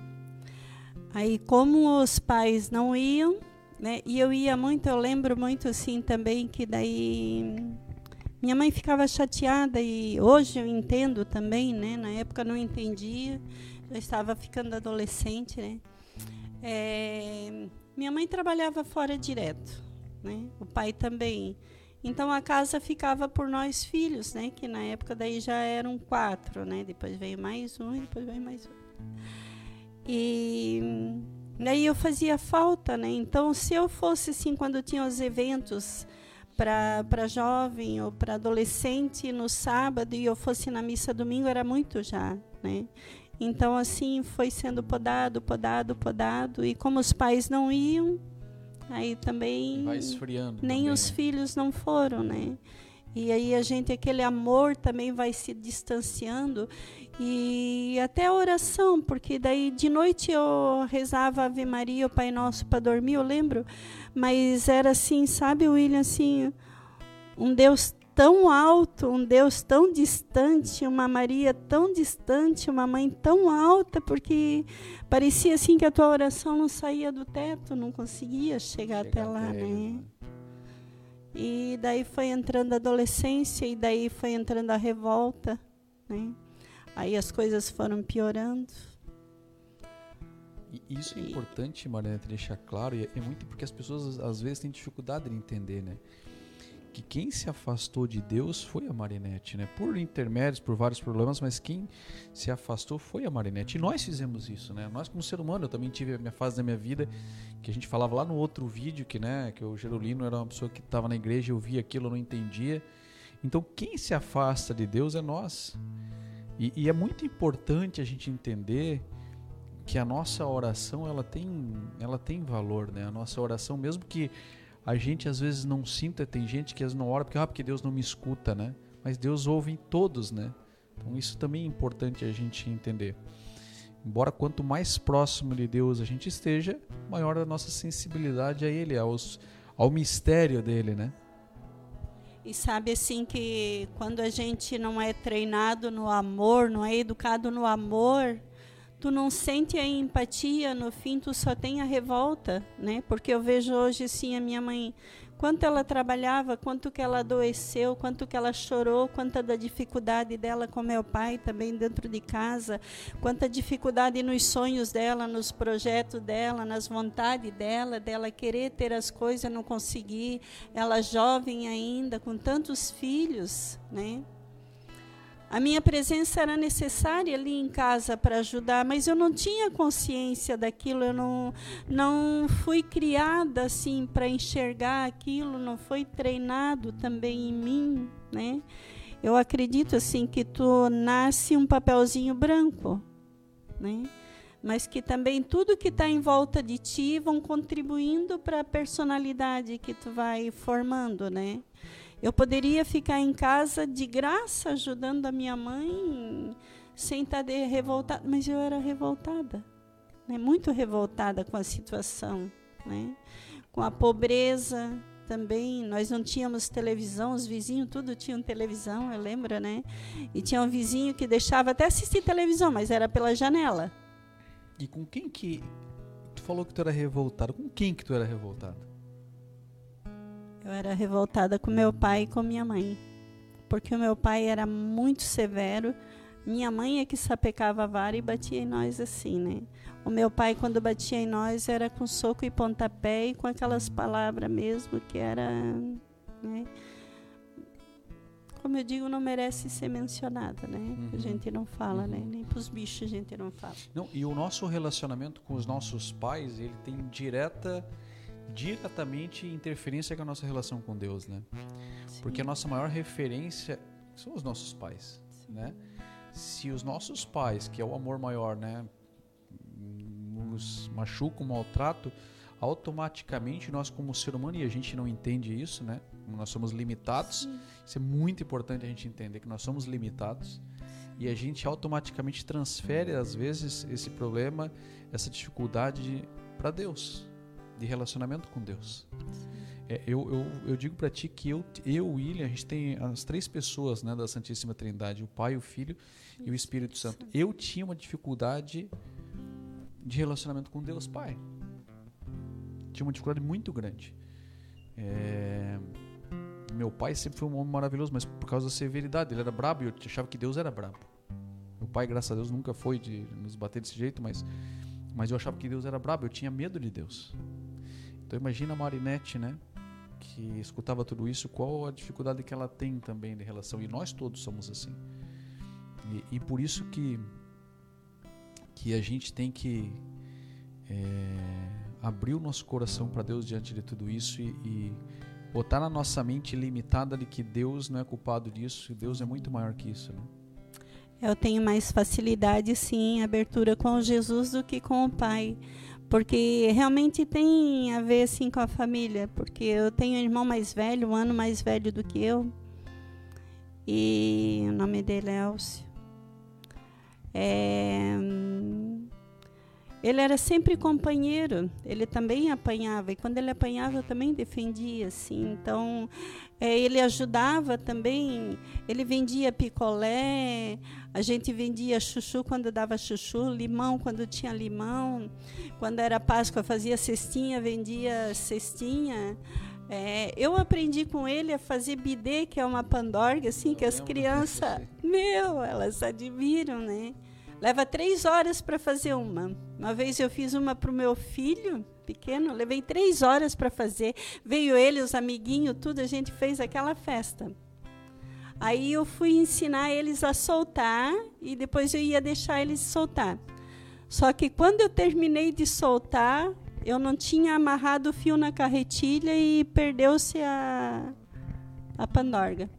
Aí, como os pais não iam, né? E eu ia muito, eu lembro muito assim também que daí minha mãe ficava chateada e hoje eu entendo também, né? Na época não entendia, eu estava ficando adolescente, né? É, minha mãe trabalhava fora direto, né? O pai também. Então a casa ficava por nós filhos, né? Que na época daí já eram quatro, né? Depois veio mais um, depois veio mais um. E Daí eu fazia falta, né? Então, se eu fosse assim, quando tinha os eventos para jovem ou para adolescente no sábado e eu fosse na missa domingo, era muito já, né? Então, assim, foi sendo podado, podado, podado. E como os pais não iam, aí também. Vai esfriando. Nem também, os né? filhos não foram, né? E aí a gente, aquele amor também vai se distanciando. E até a oração, porque daí de noite eu rezava Ave Maria, o Pai Nosso para dormir, eu lembro. Mas era assim, sabe, William, assim, um Deus tão alto, um Deus tão distante, uma Maria tão distante, uma mãe tão alta, porque parecia assim que a tua oração não saía do teto, não conseguia chegar Chega até lá, até ele, né? né? E daí foi entrando a adolescência e daí foi entrando a revolta, né? Aí as coisas foram piorando. E isso é importante, Mariana, deixar claro, e é muito porque as pessoas às vezes têm dificuldade de entender, né? Que quem se afastou de Deus foi a Marinette, né? Por intermédios, por vários problemas, mas quem se afastou foi a Marinette. E nós fizemos isso, né? Nós como ser humano, eu também tive a minha fase da minha vida que a gente falava lá no outro vídeo que, né, que o Gerolino era uma pessoa que estava na igreja, eu via aquilo, eu não entendia. Então, quem se afasta de Deus é nós. E, e é muito importante a gente entender que a nossa oração ela tem, ela tem valor, né? A nossa oração, mesmo que a gente às vezes não sinta, tem gente que às vezes não ora porque, ah, porque Deus não me escuta, né? Mas Deus ouve em todos, né? Então isso também é importante a gente entender. Embora quanto mais próximo de Deus a gente esteja, maior a nossa sensibilidade a Ele, aos, ao mistério dele, né? E sabe assim que quando a gente não é treinado no amor, não é educado no amor, tu não sente a empatia, no fim tu só tem a revolta, né? Porque eu vejo hoje sim a minha mãe, quanto ela trabalhava, quanto que ela adoeceu, quanto que ela chorou, quanta da dificuldade dela com meu pai também dentro de casa, quanta dificuldade nos sonhos dela, nos projetos dela, nas vontades dela, dela querer ter as coisas, não conseguir, ela jovem ainda, com tantos filhos, né? A minha presença era necessária ali em casa para ajudar, mas eu não tinha consciência daquilo, eu não, não fui criada assim para enxergar aquilo, não foi treinado também em mim, né? Eu acredito assim que tu nasce um papelzinho branco, né? Mas que também tudo que está em volta de ti vão contribuindo para a personalidade que tu vai formando, né? Eu poderia ficar em casa de graça ajudando a minha mãe sem estar revoltada, mas eu era revoltada, né? muito revoltada com a situação, né? com a pobreza também. Nós não tínhamos televisão, os vizinhos tudo tinham televisão, eu lembro, né? E tinha um vizinho que deixava até assistir televisão, mas era pela janela. E com quem que tu falou que tu era revoltada? Com quem que tu era revoltada? Eu era revoltada com meu pai e com minha mãe, porque o meu pai era muito severo. Minha mãe é que sapecava a vara e batia em nós assim, né? O meu pai, quando batia em nós, era com soco e pontapé e com aquelas palavras mesmo que era. Né? Como eu digo, não merece ser mencionada, né? Uhum. A gente não fala, né? uhum. né? Nem para os bichos a gente não fala. Não, e o nosso relacionamento com os nossos pais, ele tem direta diretamente interferência com a nossa relação com Deus, né? Sim. Porque a nossa maior referência são os nossos pais, Sim. né? Se os nossos pais, que é o amor maior, né, nos machucam, maltrato, automaticamente nós como ser humano e a gente não entende isso, né? Nós somos limitados. Sim. Isso é muito importante a gente entender que nós somos limitados e a gente automaticamente transfere às vezes esse problema, essa dificuldade para Deus de relacionamento com Deus. É, eu, eu, eu digo para ti que eu, eu, William, a gente tem as três pessoas né, da Santíssima Trindade, o Pai, o Filho e o Espírito Santo. Eu tinha uma dificuldade de relacionamento com Deus Pai. Tinha uma dificuldade muito grande. É, meu pai sempre foi um homem maravilhoso, mas por causa da severidade. Ele era brabo e eu achava que Deus era brabo. Meu pai, graças a Deus, nunca foi de nos bater desse jeito, mas, mas eu achava que Deus era brabo. Eu tinha medo de Deus. Então imagina a Marinette, né? Que escutava tudo isso, qual a dificuldade que ela tem também de relação. E nós todos somos assim. E, e por isso que, que a gente tem que é, abrir o nosso coração para Deus diante de tudo isso e, e botar na nossa mente limitada de que Deus não é culpado disso, Deus é muito maior que isso. Né? Eu tenho mais facilidade, sim, abertura com Jesus do que com o Pai porque realmente tem a ver assim com a família, porque eu tenho um irmão mais velho, um ano mais velho do que eu, e o nome dele é Elcio. É, ele era sempre companheiro, ele também apanhava, e quando ele apanhava eu também defendia, assim, então é, ele ajudava também, ele vendia picolé, a gente vendia chuchu quando dava chuchu, limão quando tinha limão, quando era Páscoa fazia cestinha, vendia cestinha, é, eu aprendi com ele a fazer bidê, que é uma pandorga, assim, que as crianças, meu, elas admiram, né? Leva três horas para fazer uma. Uma vez eu fiz uma para o meu filho pequeno, levei três horas para fazer. Veio ele, os amiguinhos, tudo, a gente fez aquela festa. Aí eu fui ensinar eles a soltar e depois eu ia deixar eles soltar. Só que quando eu terminei de soltar, eu não tinha amarrado o fio na carretilha e perdeu-se a, a pandorga.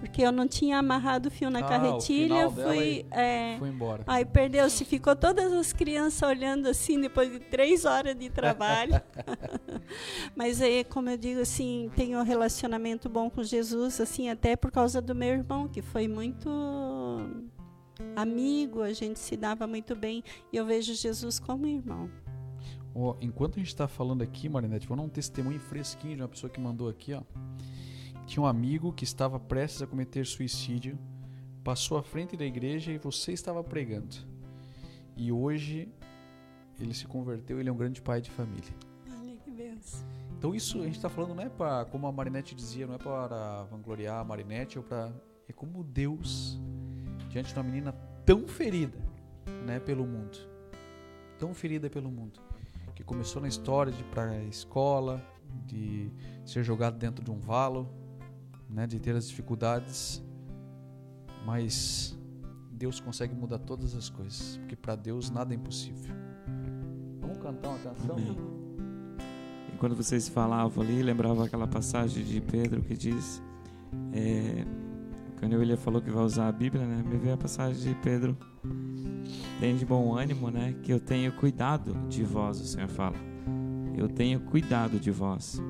Porque eu não tinha amarrado o fio na ah, carretilha, fui, é, foi embora. Aí perdeu-se, ficou todas as crianças olhando assim depois de três horas de trabalho. Mas aí, como eu digo assim, tenho um relacionamento bom com Jesus, assim, até por causa do meu irmão, que foi muito amigo, a gente se dava muito bem. E eu vejo Jesus como irmão. Oh, enquanto a gente está falando aqui, Marinete, vou dar um testemunho fresquinho de uma pessoa que mandou aqui, ó. Tinha um amigo que estava prestes a cometer suicídio, passou à frente da igreja e você estava pregando. e hoje ele se converteu, ele é um grande pai de família. Olha que benção. Então isso a gente está falando não é para, como a Marinette dizia, não é para vangloriar a Marinette ou para é como Deus diante de uma menina tão ferida, né, pelo mundo, tão ferida pelo mundo, que começou na história de ir para a escola, de ser jogado dentro de um valo, né, de ter as dificuldades, mas Deus consegue mudar todas as coisas, porque para Deus nada é impossível. Vamos cantar uma canção? Amém. E quando vocês falavam ali, lembrava aquela passagem de Pedro que diz, é, quando ele falou que vai usar a Bíblia, né? Me veio a passagem de Pedro, tem de bom ânimo, né? Que eu tenho cuidado de vós, o Senhor fala. Eu tenho cuidado de vós.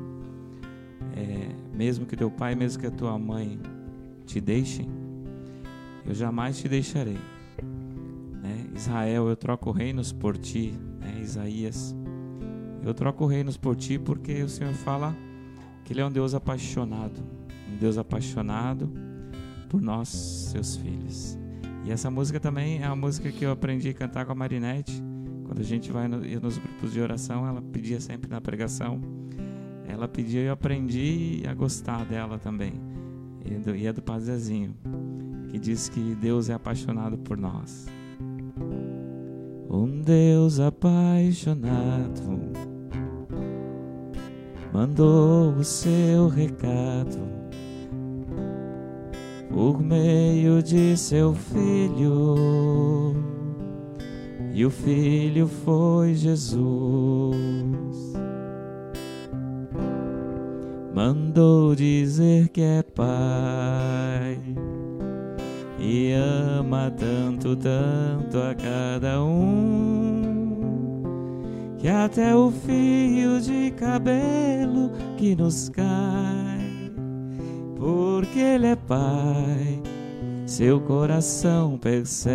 É, mesmo que teu pai, mesmo que a tua mãe te deixem, eu jamais te deixarei. Né? Israel, eu troco reinos por ti, né? Isaías. Eu troco reinos por ti porque o Senhor fala que Ele é um Deus apaixonado, um Deus apaixonado por nós, seus filhos. E essa música também é uma música que eu aprendi a cantar com a Marinette. Quando a gente vai nos grupos de oração, ela pedia sempre na pregação. Ela pedia e eu aprendi a gostar dela também. E, do, e é do Pazezinho, que diz que Deus é apaixonado por nós. Um Deus apaixonado mandou o seu recado por meio de seu filho, e o filho foi Jesus. Mandou dizer que é pai e ama tanto, tanto a cada um, que até o fio de cabelo que nos cai, porque Ele é Pai, seu coração percebe.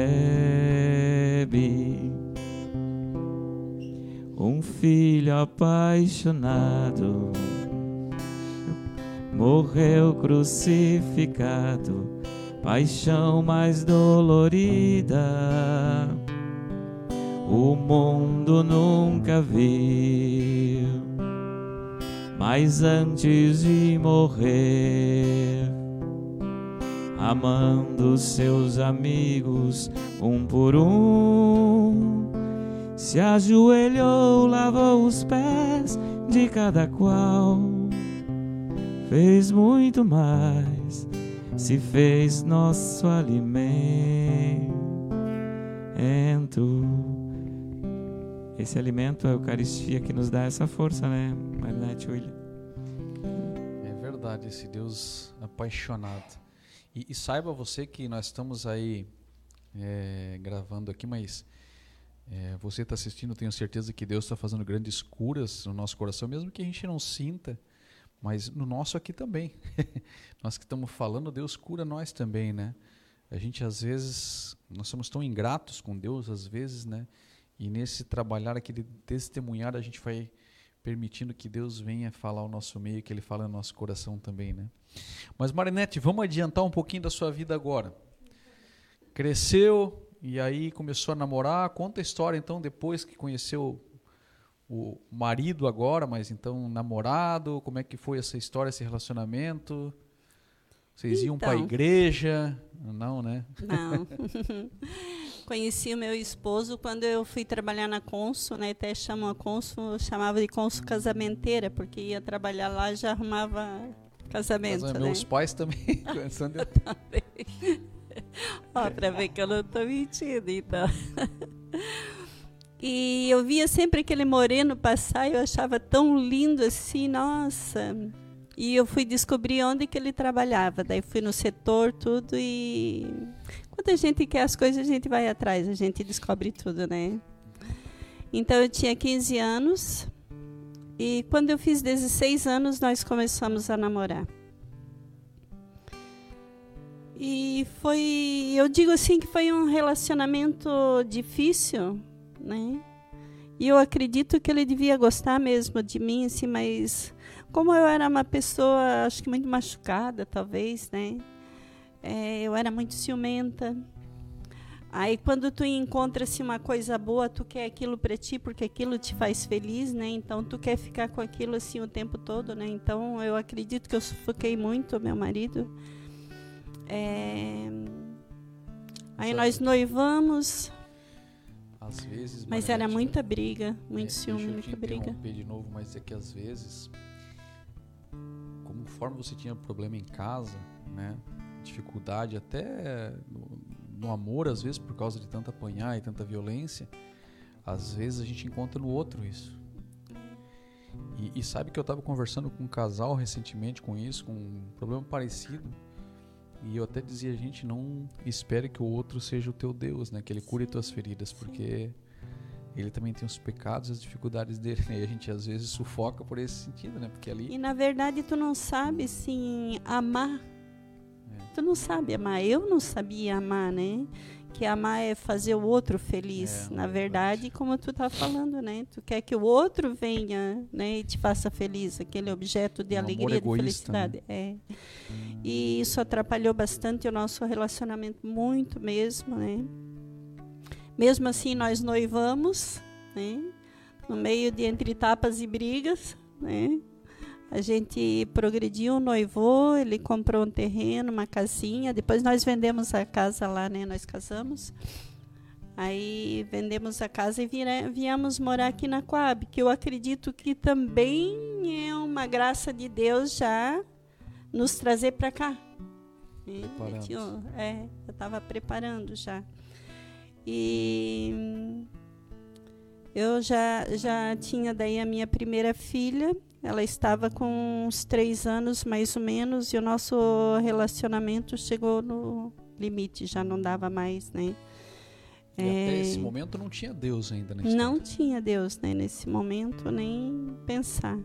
Um filho apaixonado morreu crucificado paixão mais dolorida o mundo nunca viu. Mas antes de morrer, amando seus amigos um por um, se ajoelhou, lavou os pés de cada qual, fez muito mais se fez nosso alimento. Esse alimento é a Eucaristia que nos dá essa força, né, Marinette William? É verdade, esse Deus apaixonado. E, e saiba você que nós estamos aí é, gravando aqui, mas é, você está assistindo, tenho certeza que Deus está fazendo grandes curas no nosso coração, mesmo que a gente não sinta, mas no nosso aqui também. nós que estamos falando, Deus cura nós também, né? A gente às vezes, nós somos tão ingratos com Deus às vezes, né? E nesse trabalhar, aquele testemunhar, a gente vai permitindo que Deus venha falar ao nosso meio, que Ele fale no nosso coração também, né? Mas Marinette, vamos adiantar um pouquinho da sua vida agora. Cresceu e aí começou a namorar. Conta a história então depois que conheceu o marido agora, mas então namorado. Como é que foi essa história, esse relacionamento? Vocês iam para a Então. igreja? Não, né? Não. Conheci o meu esposo quando eu fui trabalhar na Consul, né? Até chamam a Consul, chamava de Consul casamenteira, porque ia trabalhar lá e já arrumava casamento, Mas, né? Meus pais também. a- Ó, pra ver que eu não tô mentindo, então. E eu via sempre aquele moreno passar eu achava tão lindo assim, nossa. E eu fui descobrir onde que ele trabalhava. Daí fui no setor, tudo e quando a gente quer as coisas, a gente vai atrás, a gente descobre tudo, né? Então eu tinha 15 anos e quando eu fiz 16 anos, nós começamos a namorar. E foi, eu digo assim que foi um relacionamento difícil, né? E eu acredito que ele devia gostar mesmo de mim, assim, mas como eu era uma pessoa, acho que muito machucada, talvez, né? É, eu era muito ciumenta. Aí quando tu encontra assim, uma coisa boa, tu quer aquilo para ti porque aquilo te faz feliz, né? Então tu quer ficar com aquilo assim o tempo todo, né? Então eu acredito que eu sufoquei muito meu marido. É... Aí nós noivamos, Às vezes. mas era Marinete, muita briga, muito é, ciúme, muita briga. de novo, mas é que às vezes, conforme você tinha problema em casa, né? Dificuldade até no, no amor, às vezes, por causa de tanto apanhar e tanta violência, às vezes a gente encontra no outro isso. E, e sabe que eu estava conversando com um casal recentemente com isso, com um problema parecido. E eu até dizia, gente, não espere que o outro seja o teu Deus, né? Que ele cure tuas feridas, porque ele também tem os pecados e as dificuldades dele, né? E a gente às vezes sufoca por esse sentido, né? Porque ali E na verdade tu não sabe sim amar. É. Tu não sabe amar. Eu não sabia amar, né? Que amar é fazer o outro feliz. É, na verdade. verdade, como tu tá falando, né? Tu quer que o outro venha, né, e te faça feliz, aquele objeto de Um alegria, de egoísta, né? felicidade. É. E isso atrapalhou bastante o nosso relacionamento muito mesmo, né? Mesmo assim, nós noivamos, né? No meio de entre tapas e brigas, né? A gente progrediu, noivou, ele comprou um terreno, uma casinha. Depois nós vendemos a casa lá, né? Nós casamos. Aí vendemos a casa e viemos morar aqui na Coab, que eu acredito que também é uma graça de Deus já nos trazer para cá. Eu É, eu estava preparando já. E eu já, já tinha daí a minha primeira filha, ela estava com uns três anos mais ou menos, e o nosso relacionamento chegou no limite, já não dava mais, né? e até É, esse momento não tinha Deus ainda na não tinha Deus né, nesse momento, nem pensar.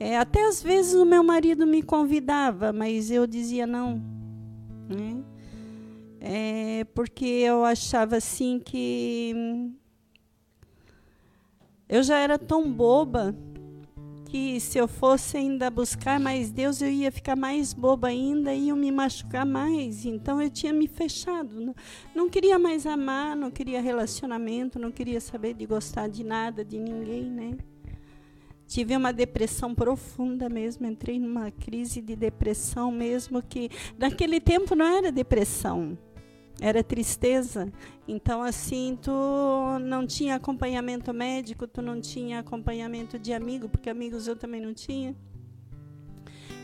É, até às vezes o meu marido me convidava, mas eu dizia não. Né? É, porque eu achava assim que eu já era tão boba que se eu fosse ainda buscar mais Deus, eu ia ficar mais boba ainda e ia me machucar mais. Então eu tinha me fechado. Não, não queria mais amar, não queria relacionamento, não queria saber de gostar de nada, de ninguém, né? Tive uma depressão profunda mesmo, entrei numa crise de depressão mesmo que naquele tempo não era depressão, era tristeza. Então assim, tu não tinha acompanhamento médico, tu não tinha acompanhamento de amigo, porque amigos eu também não tinha.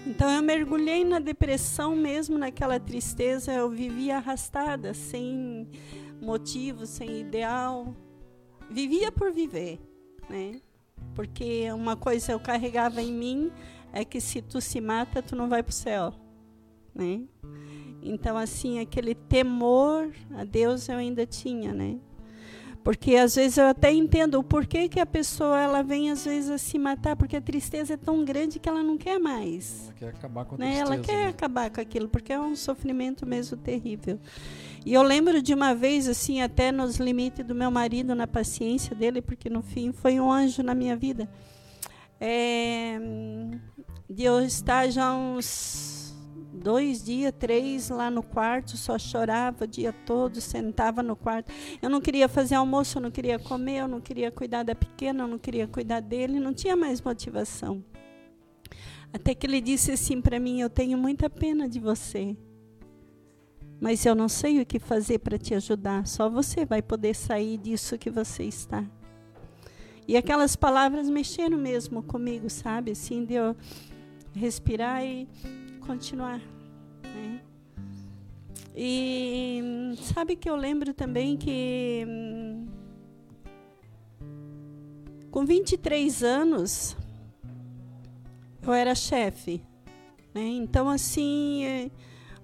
Então eu mergulhei na depressão mesmo, naquela tristeza, eu vivia arrastada, sem motivo, sem ideal. Vivia por viver, né? Porque uma coisa eu carregava em mim é que se tu se mata, tu não vai para o céu, né? Então assim, aquele temor a Deus eu ainda tinha, né? Porque às vezes eu até entendo o porquê que a pessoa ela vem às vezes a se matar, porque a tristeza é tão grande que ela não quer mais. Ela quer acabar com a Né? tristeza. Ela quer né? acabar com aquilo, porque é um sofrimento mesmo terrível. E eu lembro de uma vez, assim, até nos limites do meu marido, na paciência dele, porque no fim foi um anjo na minha vida. É, de eu estar já uns dois dias, três lá no quarto, só chorava o dia todo, sentava no quarto. Eu não queria fazer almoço, eu não queria comer, eu não queria cuidar da pequena, eu não queria cuidar dele, não tinha mais motivação. Até que ele disse assim para mim: Eu tenho muita pena de você, mas eu não sei o que fazer para te ajudar. Só você vai poder sair disso que você está. E aquelas palavras mexeram mesmo comigo, sabe? Assim, de eu respirar e continuar. E sabe que eu lembro também que hum, com 23 anos eu era chefe. Né? Então, assim, eh,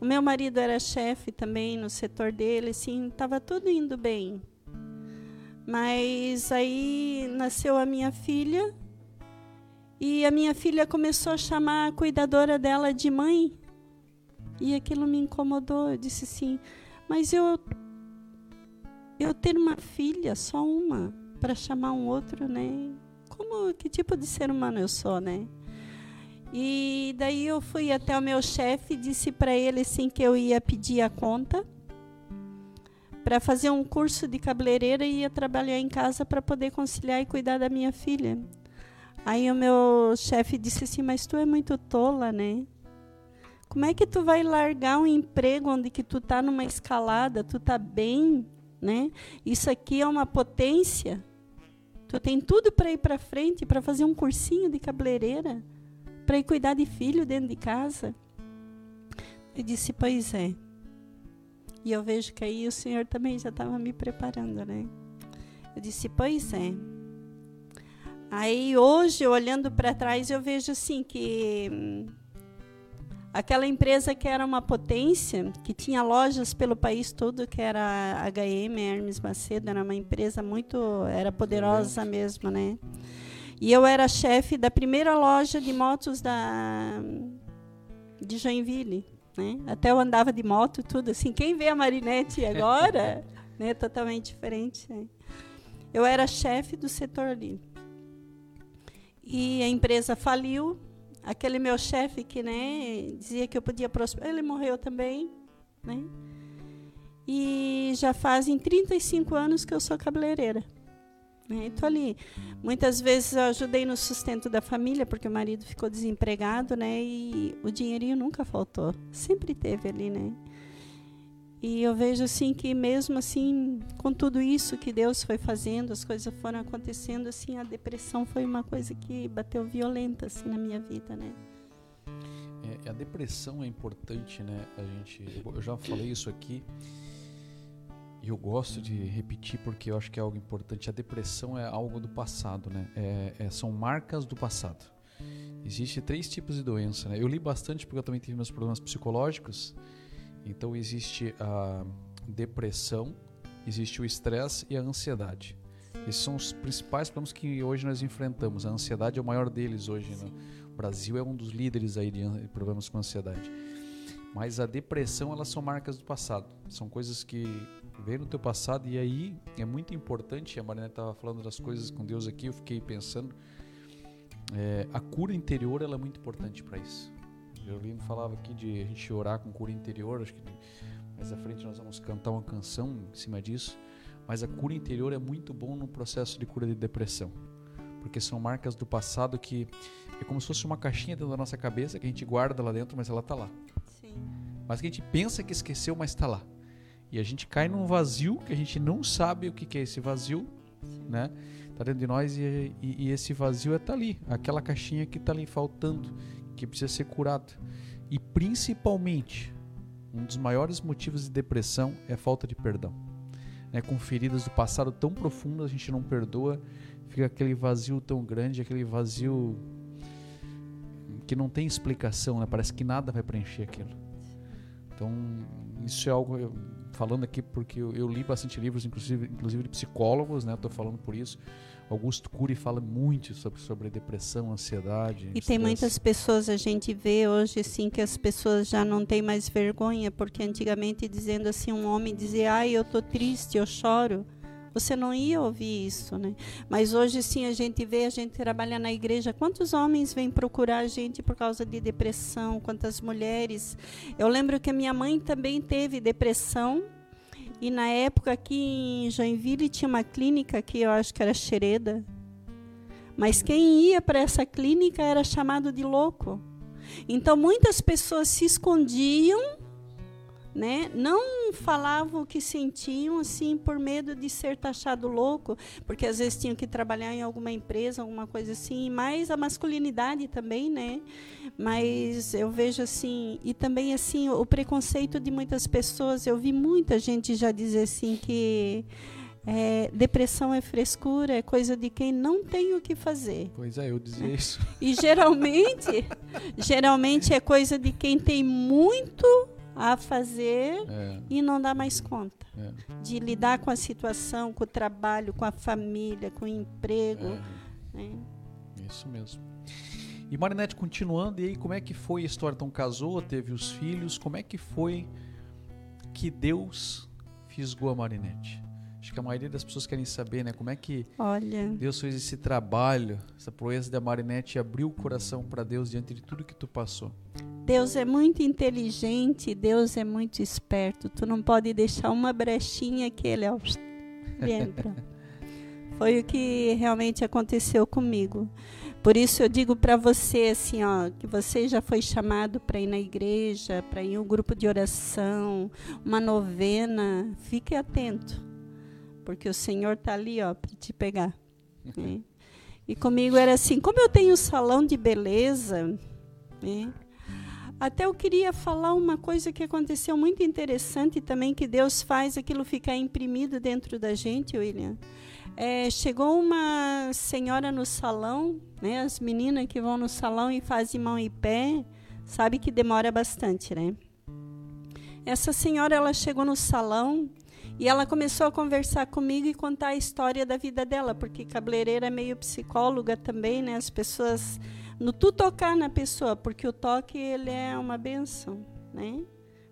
o meu marido era chefe também no setor dele, assim, estava tudo indo bem. Mas aí nasceu a minha filha e a minha filha começou a chamar a cuidadora dela de mãe. E aquilo me incomodou. Eu disse assim: Mas eu, eu ter uma filha, só uma, para chamar um outro, né? Como, que tipo de ser humano eu sou, né? E daí eu fui até o meu chefe e disse para ele assim que eu ia pedir a conta para fazer um curso de cabeleireira e ia trabalhar em casa para poder conciliar e cuidar da minha filha. Aí o meu chefe disse assim: "Mas tu é muito tola, né? Como é que tu vai largar um emprego onde que tu tá numa escalada, tu tá bem, né? Isso aqui é uma potência. Tu tem tudo para ir para frente, para fazer um cursinho de cabeleireira, para ir cuidar de filho dentro de casa." Eu disse: "Pois é." E eu vejo que aí o Senhor também já estava me preparando, né? Eu disse: "Pois é." Aí hoje, olhando para trás, eu vejo assim que hum, aquela empresa que era uma potência, que tinha lojas pelo país todo, que era a HM Hermes Macedo, era uma empresa muito, era poderosa mesmo, né? E eu era chefe da primeira loja de motos da de Joinville, né? Até eu andava de moto tudo assim. Quem vê a Marinette agora, né, totalmente diferente. Né? Eu era chefe do setor ali. E a empresa faliu. Aquele meu chefe que né, dizia que eu podia prosperar, ele morreu também. Né? E já fazem 35 anos que eu sou cabeleireira. Né? Estou ali. Muitas vezes eu ajudei no sustento da família, porque o marido ficou desempregado, né? E o dinheirinho nunca faltou. Sempre teve ali, né? E eu vejo assim que mesmo assim, com tudo isso que Deus foi fazendo, as coisas foram acontecendo, assim, a depressão foi uma coisa que bateu violenta assim na minha vida, né? É, a depressão é importante, né? A gente, eu já falei isso aqui. E eu gosto de repetir porque eu acho que é algo importante. A depressão é algo do passado, né? É, é, são marcas do passado. Existem três tipos de doença, né? Eu li bastante porque eu também tive meus problemas psicológicos. Então existe a depressão, existe o estresse e a ansiedade. Esses são os principais problemas que hoje nós enfrentamos. A ansiedade é o maior deles hoje. Né? O Brasil é um dos líderes aí de problemas com ansiedade. Mas a depressão, elas são marcas do passado. São coisas que vêm no teu passado e aí é muito importante. A Marina estava falando das coisas com Deus aqui, eu fiquei pensando. É, a cura interior ela é muito importante para isso. Violino falava aqui de a gente orar com cura interior, acho que mais à frente nós vamos cantar uma canção em cima disso. Mas a cura interior é muito bom no processo de cura de depressão, porque são marcas do passado que é como se fosse uma caixinha dentro da nossa cabeça que a gente guarda lá dentro, mas ela está lá. Sim. Mas que a gente pensa que esqueceu, mas está lá. E a gente cai num vazio que a gente não sabe o que é esse vazio, Sim. né? Tá dentro de nós e, e, e esse vazio é tá ali, aquela caixinha que está ali faltando, que precisa ser curado. E principalmente, um dos maiores motivos de depressão é falta de perdão. Né? Com feridas do passado tão profundas, a gente não perdoa, fica aquele vazio tão grande, aquele vazio que não tem explicação, né? parece que nada vai preencher aquilo. Então, isso é algo, falando aqui porque eu, eu, li bastante livros, inclusive, inclusive de psicólogos, né? Estou falando por isso. Augusto Cury fala muito sobre, sobre depressão, ansiedade. E tem muitas pessoas, a gente vê hoje assim que as pessoas já não têm mais vergonha, porque antigamente dizendo assim, um homem dizia, ai, eu estou triste, eu choro. Você não ia ouvir isso, né? Mas hoje sim a gente vê, a gente trabalha na igreja. Quantos homens vêm procurar a gente por causa de depressão? Quantas mulheres? Eu lembro que a minha mãe também teve depressão e na época aqui em Joinville tinha uma clínica que eu acho que era Xereda. Mas quem ia para essa clínica era chamado de louco. Então muitas pessoas se escondiam né? Não falavam o que sentiam assim por medo de ser taxado louco, porque às vezes tinham que trabalhar em alguma empresa, alguma coisa assim, mais a masculinidade também, né? Mas eu vejo assim, e também assim, o preconceito de muitas pessoas, eu vi muita gente já dizer assim que é, depressão é frescura, é coisa de quem não tem o que fazer. Pois é, eu dizia isso. E geralmente, geralmente é coisa de quem tem muito a fazer é. e não dá mais conta é. de lidar com a situação, com o trabalho, com a família, com o emprego. É. Né? Isso mesmo. E Marinette, continuando, e aí como é que foi a história? Então casou, teve os filhos, como é que foi que Deus fisgou a Marinette? Acho que a maioria das pessoas querem saber, né? Como é que Olha. Deus fez esse trabalho, essa proeza da Marinette abriu o coração para Deus diante de tudo que tu passou. Deus é muito inteligente, Deus é muito esperto. Tu não pode deixar uma brechinha que ele, ó, ele entra. Foi o que realmente aconteceu comigo. Por isso eu digo para você assim, ó, que você já foi chamado para ir na igreja, para ir em um grupo de oração, uma novena, fique atento, porque o Senhor tá ali, ó, para te pegar. né? E comigo era assim, como eu tenho salão de beleza, né? Até eu queria falar uma coisa que aconteceu muito interessante também, que Deus faz aquilo ficar imprimido dentro da gente, William. É, chegou uma senhora no salão, né? As meninas que vão no salão e fazem mão e pé, sabe que demora bastante, né? Essa senhora ela chegou no salão e ela começou a conversar comigo e contar a história da vida dela, porque cabeleireira é meio psicóloga também, né? As pessoas no tu tocar na pessoa, porque o toque ele é uma benção, né?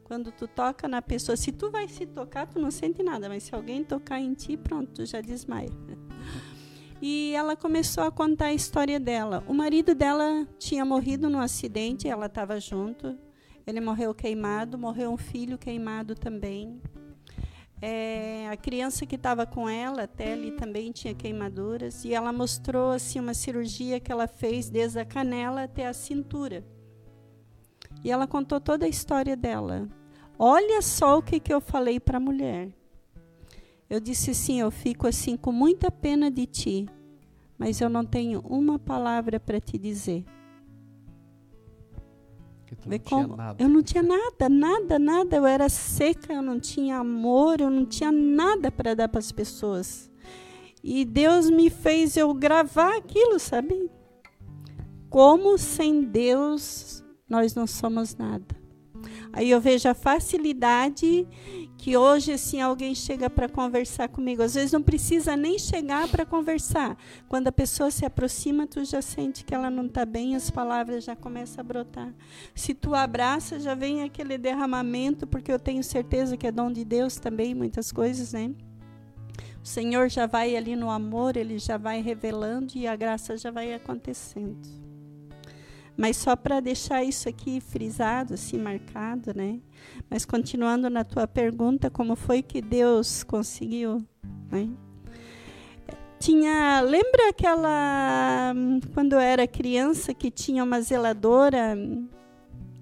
Quando tu toca na pessoa, se tu vai se tocar, tu não sente nada, mas se alguém tocar em ti, pronto, tu já desmaia. E ela começou a contar a história dela. O marido dela tinha morrido num acidente, ela estava junto. Ele morreu queimado, morreu um filho queimado também. É, a criança que estava com ela, até ali também tinha queimaduras, e ela mostrou assim uma cirurgia que ela fez desde a canela até a cintura. E ela contou toda a história dela. Olha só o que, que eu falei para a mulher. Eu disse assim: eu fico assim com muita pena de ti, mas eu não tenho uma palavra para te dizer. Que tu não tinha como- nada. Eu não tinha nada, nada, nada. Eu era seca, eu não tinha amor, eu não tinha nada para dar para as pessoas. E Deus me fez eu gravar aquilo, sabe? Como sem Deus nós não somos nada. Aí eu vejo a facilidade que hoje assim alguém chega para conversar comigo. Às vezes não precisa nem chegar para conversar. Quando a pessoa se aproxima, tu já sente que ela não está bem, as palavras já começam a brotar. Se tu abraça, já vem aquele derramamento, porque eu tenho certeza que é dom de Deus também, muitas coisas, né? O Senhor já vai ali no amor, ele já vai revelando e a graça já vai acontecendo. Mas só para deixar isso aqui frisado, assim, marcado, né? Mas continuando na tua pergunta, como foi que Deus conseguiu, né? Tinha, lembra aquela quando eu era criança que tinha uma zeladora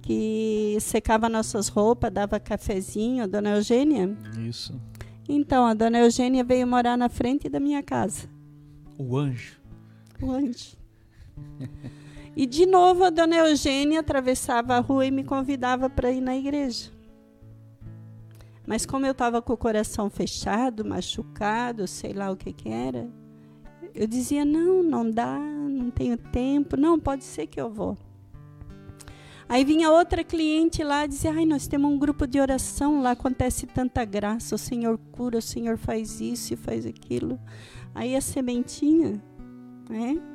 que secava nossas roupas, dava cafezinho, a dona Eugênia? Isso. Então, a dona Eugênia veio morar na frente da minha casa. O anjo. O anjo. E de novo a dona Eugênia atravessava a rua e me convidava para ir na igreja. Mas como eu estava com o coração fechado, machucado, sei lá o que que era, eu dizia: não, não dá, não tenho tempo, não, pode ser que eu vou. Aí vinha outra cliente lá e dizia: ai, nós temos um grupo de oração, lá acontece tanta graça, o Senhor cura, o Senhor faz isso e faz aquilo. Aí a sementinha, né?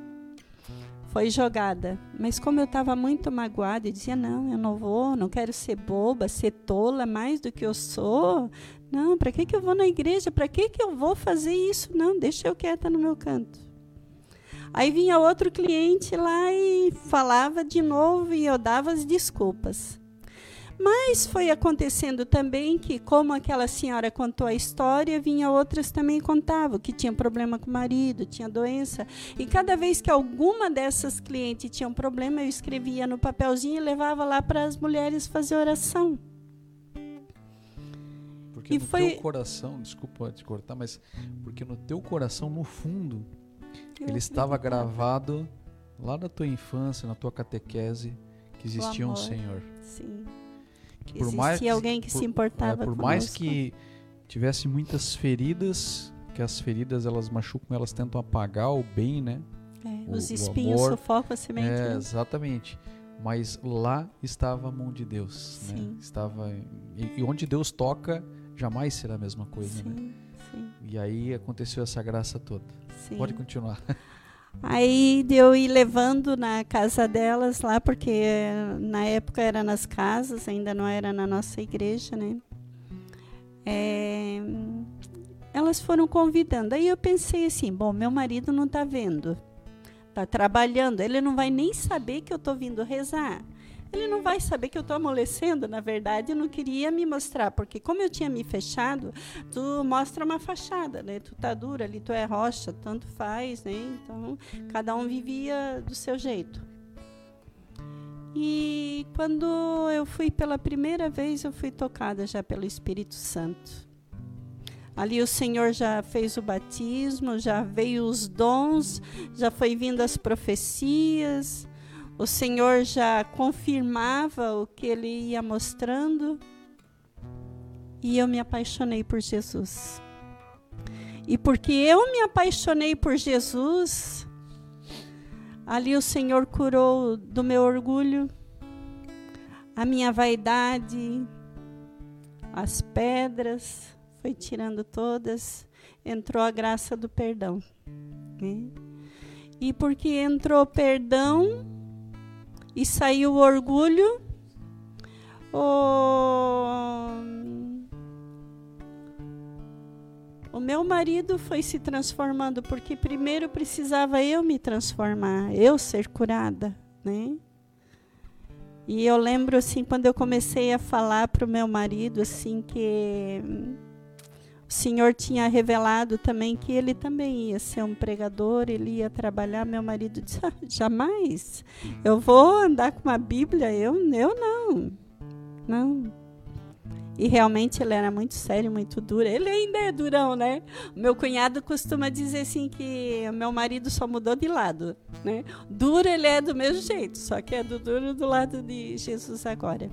Foi jogada. Mas como eu estava muito magoada, eu dizia: não, eu não vou, não quero ser boba, ser tola mais do que eu sou. Não, para que, que eu vou na igreja? Para que, que eu vou fazer isso? Não, deixa eu quieta no meu canto. Aí vinha outro cliente lá e falava de novo e eu dava as desculpas. Mas foi acontecendo também que, como aquela senhora contou a história, vinha outras também contavam que tinha problema com o marido, tinha doença. E cada vez que alguma dessas clientes tinha um problema, eu escrevia no papelzinho e levava lá para as mulheres fazer oração. Porque E no foi- teu coração, desculpa te cortar, mas porque no teu coração, no fundo, Eu ele estava gravado lá na tua infância, na tua catequese, que existia um. Senhor. Sim. Que por mais alguém que por- se importava É, por mais conosco. que tivesse muitas feridas, que as feridas elas machucam, elas tentam apagar o bem, né? É, o- os espinhos sufocam a semente. É, né? exatamente. Mas lá estava a mão de Deus, né? Sim. Estava e, e onde Deus toca, jamais será a mesma coisa, né? Sim, sim, E aí aconteceu essa graça toda. sim. Pode continuar. Aí deu ir levando na casa delas lá, porque na época era nas casas, ainda não era na nossa igreja, né? É, elas foram convidando. Aí eu pensei assim, bom, meu marido não está vendo, está trabalhando, ele não vai nem saber que eu estou vindo rezar. Ele não vai saber que eu estou amolecendo. Na verdade, eu não queria me mostrar, porque como eu tinha me fechado, tu mostra uma fachada, né? Tu tá dura ali, tu é rocha, tanto faz, né? Então, cada um vivia do seu jeito. E quando eu fui pela primeira vez, eu fui tocada já pelo Espírito Santo. Ali o Senhor já fez o batismo, já veio os dons, já foi vindo as profecias. O Senhor já confirmava o que ele ia mostrando. E eu me apaixonei por Jesus. E porque eu me apaixonei por Jesus, Ali o Senhor curou do meu orgulho, a minha vaidade, as pedras, foi tirando todas, entrou a graça do perdão. Né? E porque entrou perdão e saiu o orgulho, o O meu marido foi se transformando porque primeiro precisava eu me transformar, eu ser curada, né? E eu lembro assim quando eu comecei a falar para o meu marido assim que o Senhor tinha revelado também que ele também ia ser um pregador, ele ia trabalhar. Meu marido disse: ah, jamais, eu vou andar com uma Bíblia, eu, eu não, não. E realmente ele era muito sério, muito duro. Ele ainda é durão, né? Meu cunhado costuma dizer assim que meu marido só mudou de lado, né? Duro ele é do mesmo jeito, só que é do duro do lado de Jesus agora.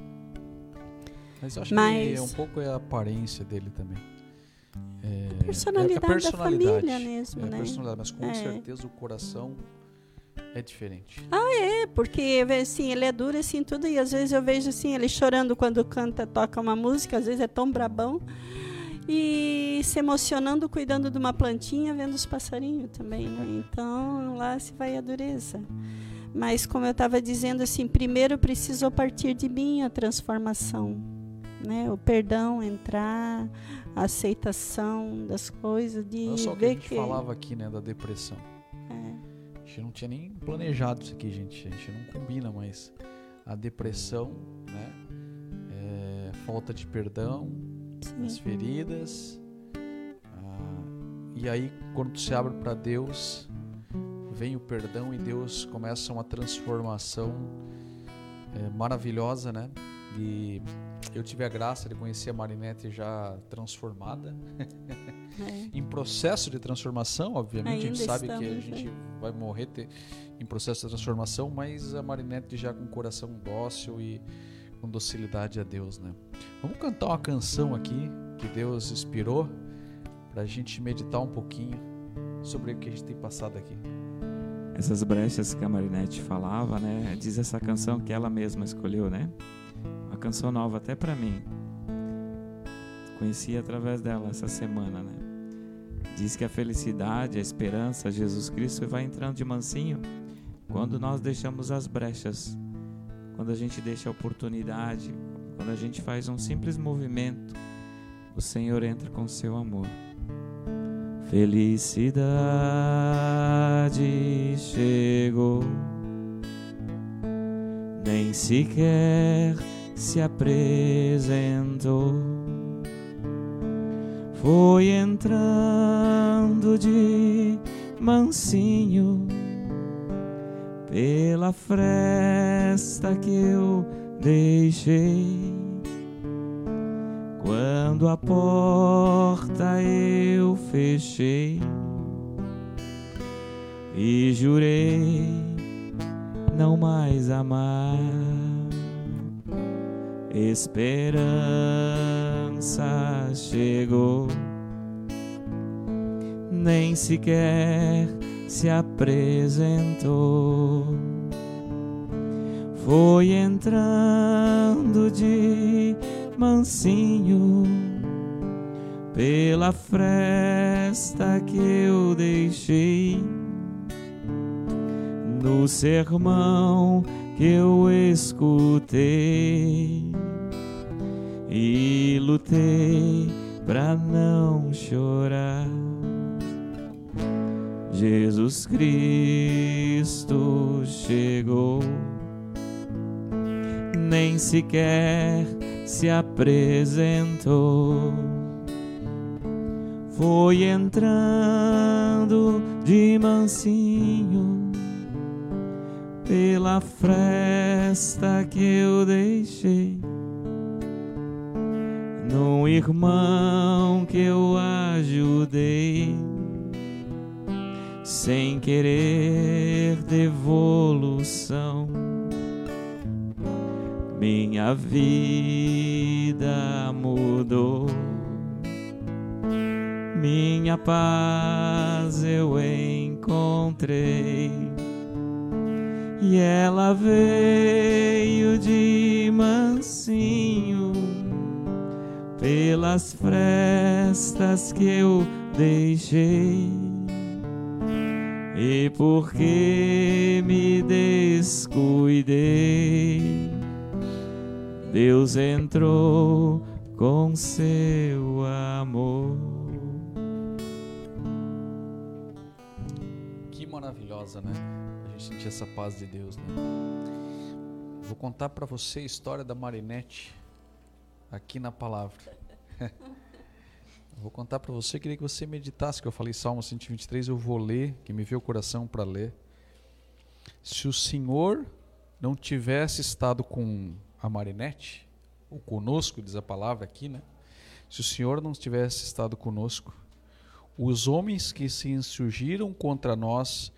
Mas eu acho Mas... que é um pouco a aparência dele também. É, A personalidade, é a personalidade da família mesmo, é né? personalidade, mas com É. certeza o coração é diferente. É, porque assim, ele é duro assim tudo e às vezes eu vejo assim ele chorando quando canta, toca uma música, às vezes é tão brabão e se emocionando cuidando de uma plantinha, vendo os passarinhos também, né? Então, lá se vai a dureza. Mas como eu estava dizendo assim, primeiro precisou partir de mim a transformação, né? O perdão entrar, a aceitação das coisas de Olha só o que a ver gente que falava aqui, né, da depressão. é, A gente não tinha nem planejado isso aqui, gente. A gente não combina, mas a depressão, né? é, falta de perdão, sim. as feridas. ah, e aí, quando se abre para Deus, vem o perdão e Deus começa uma transformação é, maravilhosa, né? E eu tive a graça de conhecer a Marinette já transformada, é. em processo de transformação, obviamente. a gente Ainda sabe que a gente né? vai morrer te- em processo de transformação, mas a Marinette já com coração dócil e com docilidade a Deus, né? Vamos cantar uma canção aqui que Deus inspirou para a gente meditar um pouquinho sobre o que a gente tem passado aqui. Essas brechas que a Marinette falava, né? Diz essa canção que ela mesma escolheu, né? Canção nova até pra mim. Conheci através dela essa semana, né? Diz que a felicidade, a esperança, Jesus Cristo vai entrando de mansinho quando nós deixamos as brechas, quando a gente deixa a oportunidade, quando a gente faz um simples movimento, o Senhor entra com seu amor. Felicidade chegou, nem sequer se apresentou. Foi entrando de mansinho pela fresta que eu deixei. Quando a porta eu fechei e jurei não mais amar, esperança chegou, nem sequer se apresentou. Foi entrando de mansinho pela fresta que eu deixei no sermão eu escutei e lutei pra não chorar. Jesus Cristo chegou nem sequer se apresentou. Foi entrando de mansinho pela fresta que eu deixei. Num irmão que eu ajudei. Sem querer devolução. Minha vida mudou, minha paz eu encontrei, e ela veio de mansinho pelas frestas que eu deixei. E porque me descuidei, Deus entrou com seu amor. Que maravilhosa, né? Essa paz de Deus, né? Vou contar para você a história da Marinette aqui na palavra. vou contar para você, queria que você meditasse, que eu falei Salmo 123, eu vou ler, que me veio o coração para ler. Se o Senhor não tivesse estado com a Marinette, ou conosco, diz a palavra aqui, né? Se o Senhor não tivesse estado conosco, os homens que se insurgiram contra nós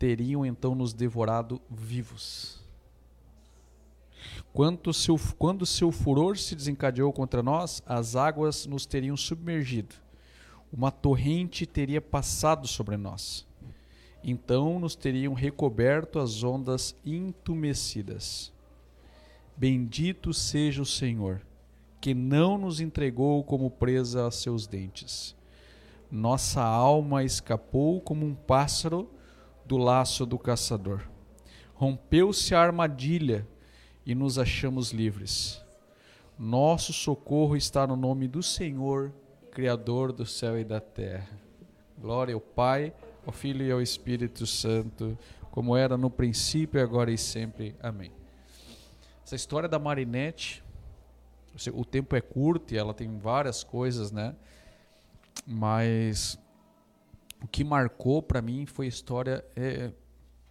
teriam então nos devorado vivos. Quando seu, quando seu furor se desencadeou contra nós, as águas nos teriam submergido. Uma torrente teria passado sobre nós. Então nos teriam recoberto as ondas intumescidas. Bendito seja o Senhor, que não nos entregou como presa a seus dentes. Nossa alma escapou como um pássaro do laço do caçador. Rompeu-se a armadilha e nos achamos livres. Nosso socorro está no nome do Senhor, Criador do céu e da terra. Glória ao Pai, ao Filho e ao Espírito Santo, como era no princípio, agora e sempre. Amém. Essa história da Marinette, o tempo é curto e ela tem várias coisas, né? Mas o que marcou para mim foi a história é,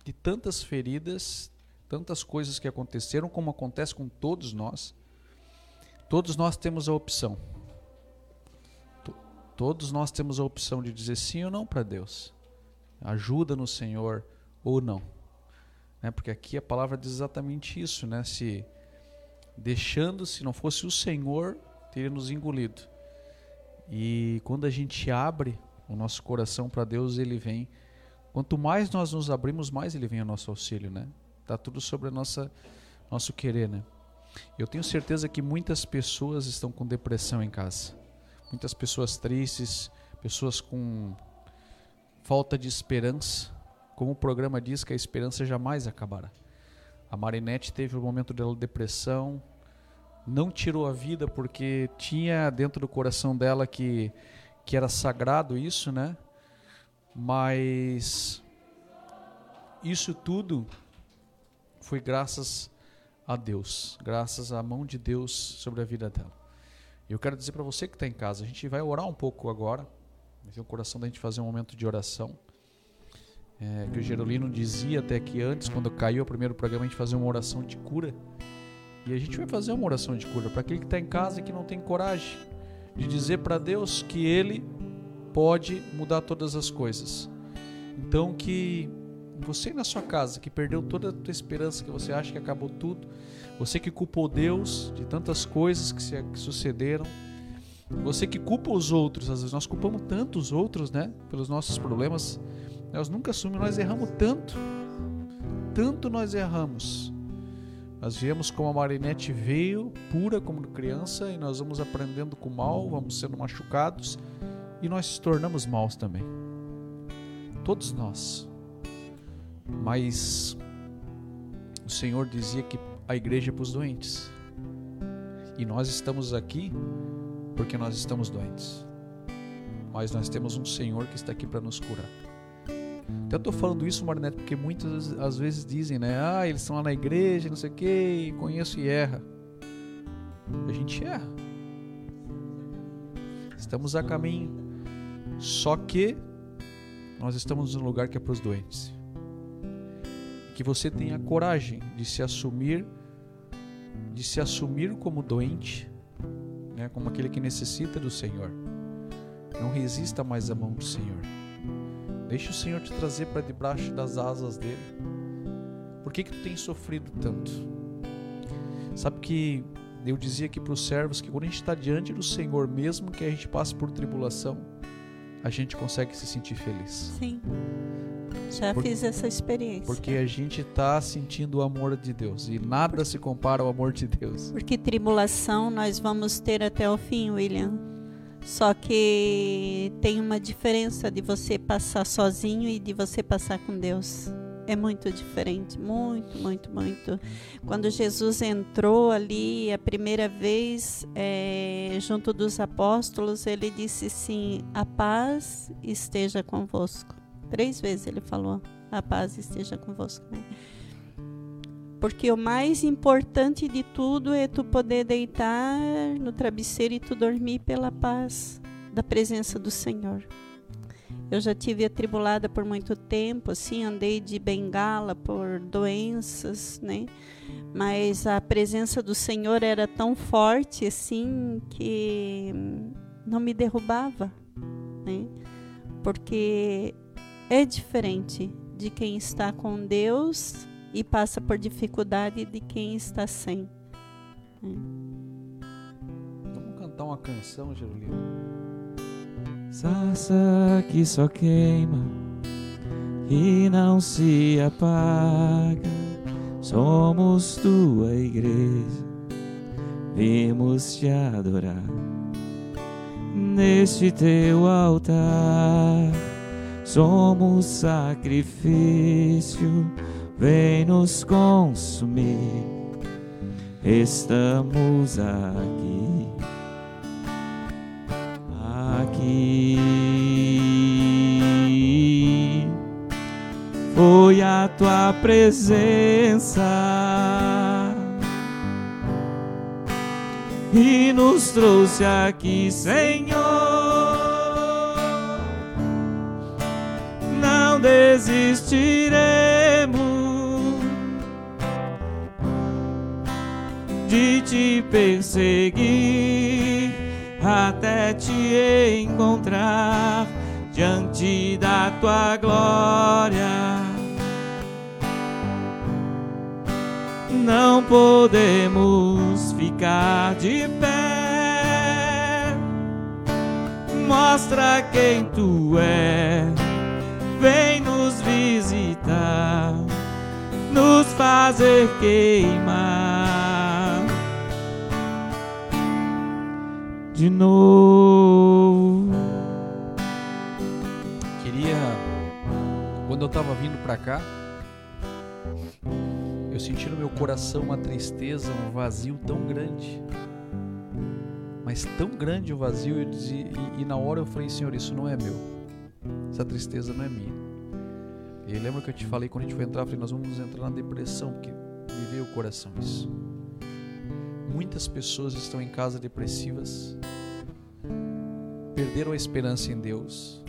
de tantas feridas, tantas coisas que aconteceram, como acontece com todos nós. Todos nós temos a opção. Todos nós temos a opção de dizer sim ou não para Deus. Ajuda no Senhor ou não. Né? Porque aqui a palavra diz exatamente isso, né? Se deixando, se não fosse o Senhor, teria nos engolido. E quando a gente abre o nosso coração para Deus, ele vem. Quanto mais nós nos abrimos, mais ele vem ao nosso auxílio, né? Tá tudo sobre a nossa nosso querer, né? Eu tenho certeza que muitas pessoas estão com depressão em casa. Muitas pessoas tristes, pessoas com falta de esperança. Como o programa diz que a esperança jamais acabará. A Marinette teve o um momento dela de depressão, não tirou a vida porque tinha dentro do coração dela que que era sagrado isso, né? Mas isso tudo foi graças a Deus, graças à mão de Deus sobre a vida dela. Eu quero dizer para você que está em casa, a gente vai orar um pouco agora. Vai ter o coração da gente fazer um momento de oração. É, que o Gerolino dizia até que antes, quando caiu o primeiro programa, a gente fazia uma oração de cura. E a gente vai fazer uma oração de cura para aquele que está em casa e que não tem coragem de dizer para Deus que Ele pode mudar todas as coisas. Então que você na sua casa que perdeu toda a tua esperança, que você acha que acabou tudo, você que culpou Deus de tantas coisas que, se, que sucederam, você que culpa os outros, às vezes nós culpamos tantos outros, né, pelos nossos problemas, nós nunca assumimos, nós erramos tanto, tanto nós erramos. Nós viemos como a Marinette veio, pura como criança, e nós vamos aprendendo com o mal, vamos sendo machucados, e nós se tornamos maus também. Todos nós. Mas o Senhor dizia que a igreja é para os doentes. E nós estamos aqui porque nós estamos doentes. Mas nós temos um Senhor que está aqui para nos curar. Até eu tô falando isso, Marinete, porque muitas às vezes dizem, né? Ah, eles estão lá na igreja, não sei o quê, conheço e erra. A gente erra. Estamos a caminho. Só que nós estamos no lugar que é para os doentes. Que você tenha coragem de se assumir, de se assumir como doente, né? como aquele que necessita do Senhor. Não resista mais à mão do Senhor. Deixa o Senhor te trazer para debaixo das asas dele. Por que que tu tem sofrido tanto? Sabe que eu dizia aqui para os servos que quando a gente está diante do Senhor, mesmo que a gente passe por tribulação, a gente consegue se sentir feliz. Sim. Já fiz essa experiência. Porque a gente está sentindo o amor de Deus e nada se compara ao amor de Deus. Porque tribulação nós vamos ter até o fim, William. Só que tem uma diferença de você passar sozinho e de você passar com Deus. É muito diferente, muito, muito, muito. Quando Jesus entrou ali a primeira vez é, junto dos apóstolos, ele disse assim: A paz esteja convosco. Três vezes ele falou: A paz esteja convosco. né? Porque o mais importante de tudo é tu poder deitar no travesseiro e tu dormir pela paz da presença do Senhor. Eu já tive atribulada por muito tempo, assim, andei de bengala por doenças, né? Mas a presença do Senhor era tão forte, assim, que não me derrubava, né? Porque é diferente de quem está com Deus e passa por dificuldade de quem está sem. Vamos cantar uma canção, Jerolina. Sarça que só queima e não se apaga. Somos tua igreja, vimos te adorar neste teu altar. Somos sacrifício, vem nos consumir. Estamos aqui aqui. Foi a tua presença e nos trouxe aqui, Senhor. Não desistiremos te perseguir até te encontrar diante da tua glória. Não podemos ficar de pé. Mostra quem tu é. Vem nos visitar, nos fazer queimar de novo. Queria. Quando eu estava vindo para cá, eu senti no meu coração uma tristeza, um vazio tão grande. Mas tão grande o vazio, eu dizia, e, e na hora eu falei, Senhor, isso não é meu. Essa tristeza não é minha. E lembra que eu te falei quando a gente foi entrar, eu falei, nós vamos entrar na depressão, porque veio o coração isso. Muitas pessoas estão em casa depressivas, perderam a esperança em Deus,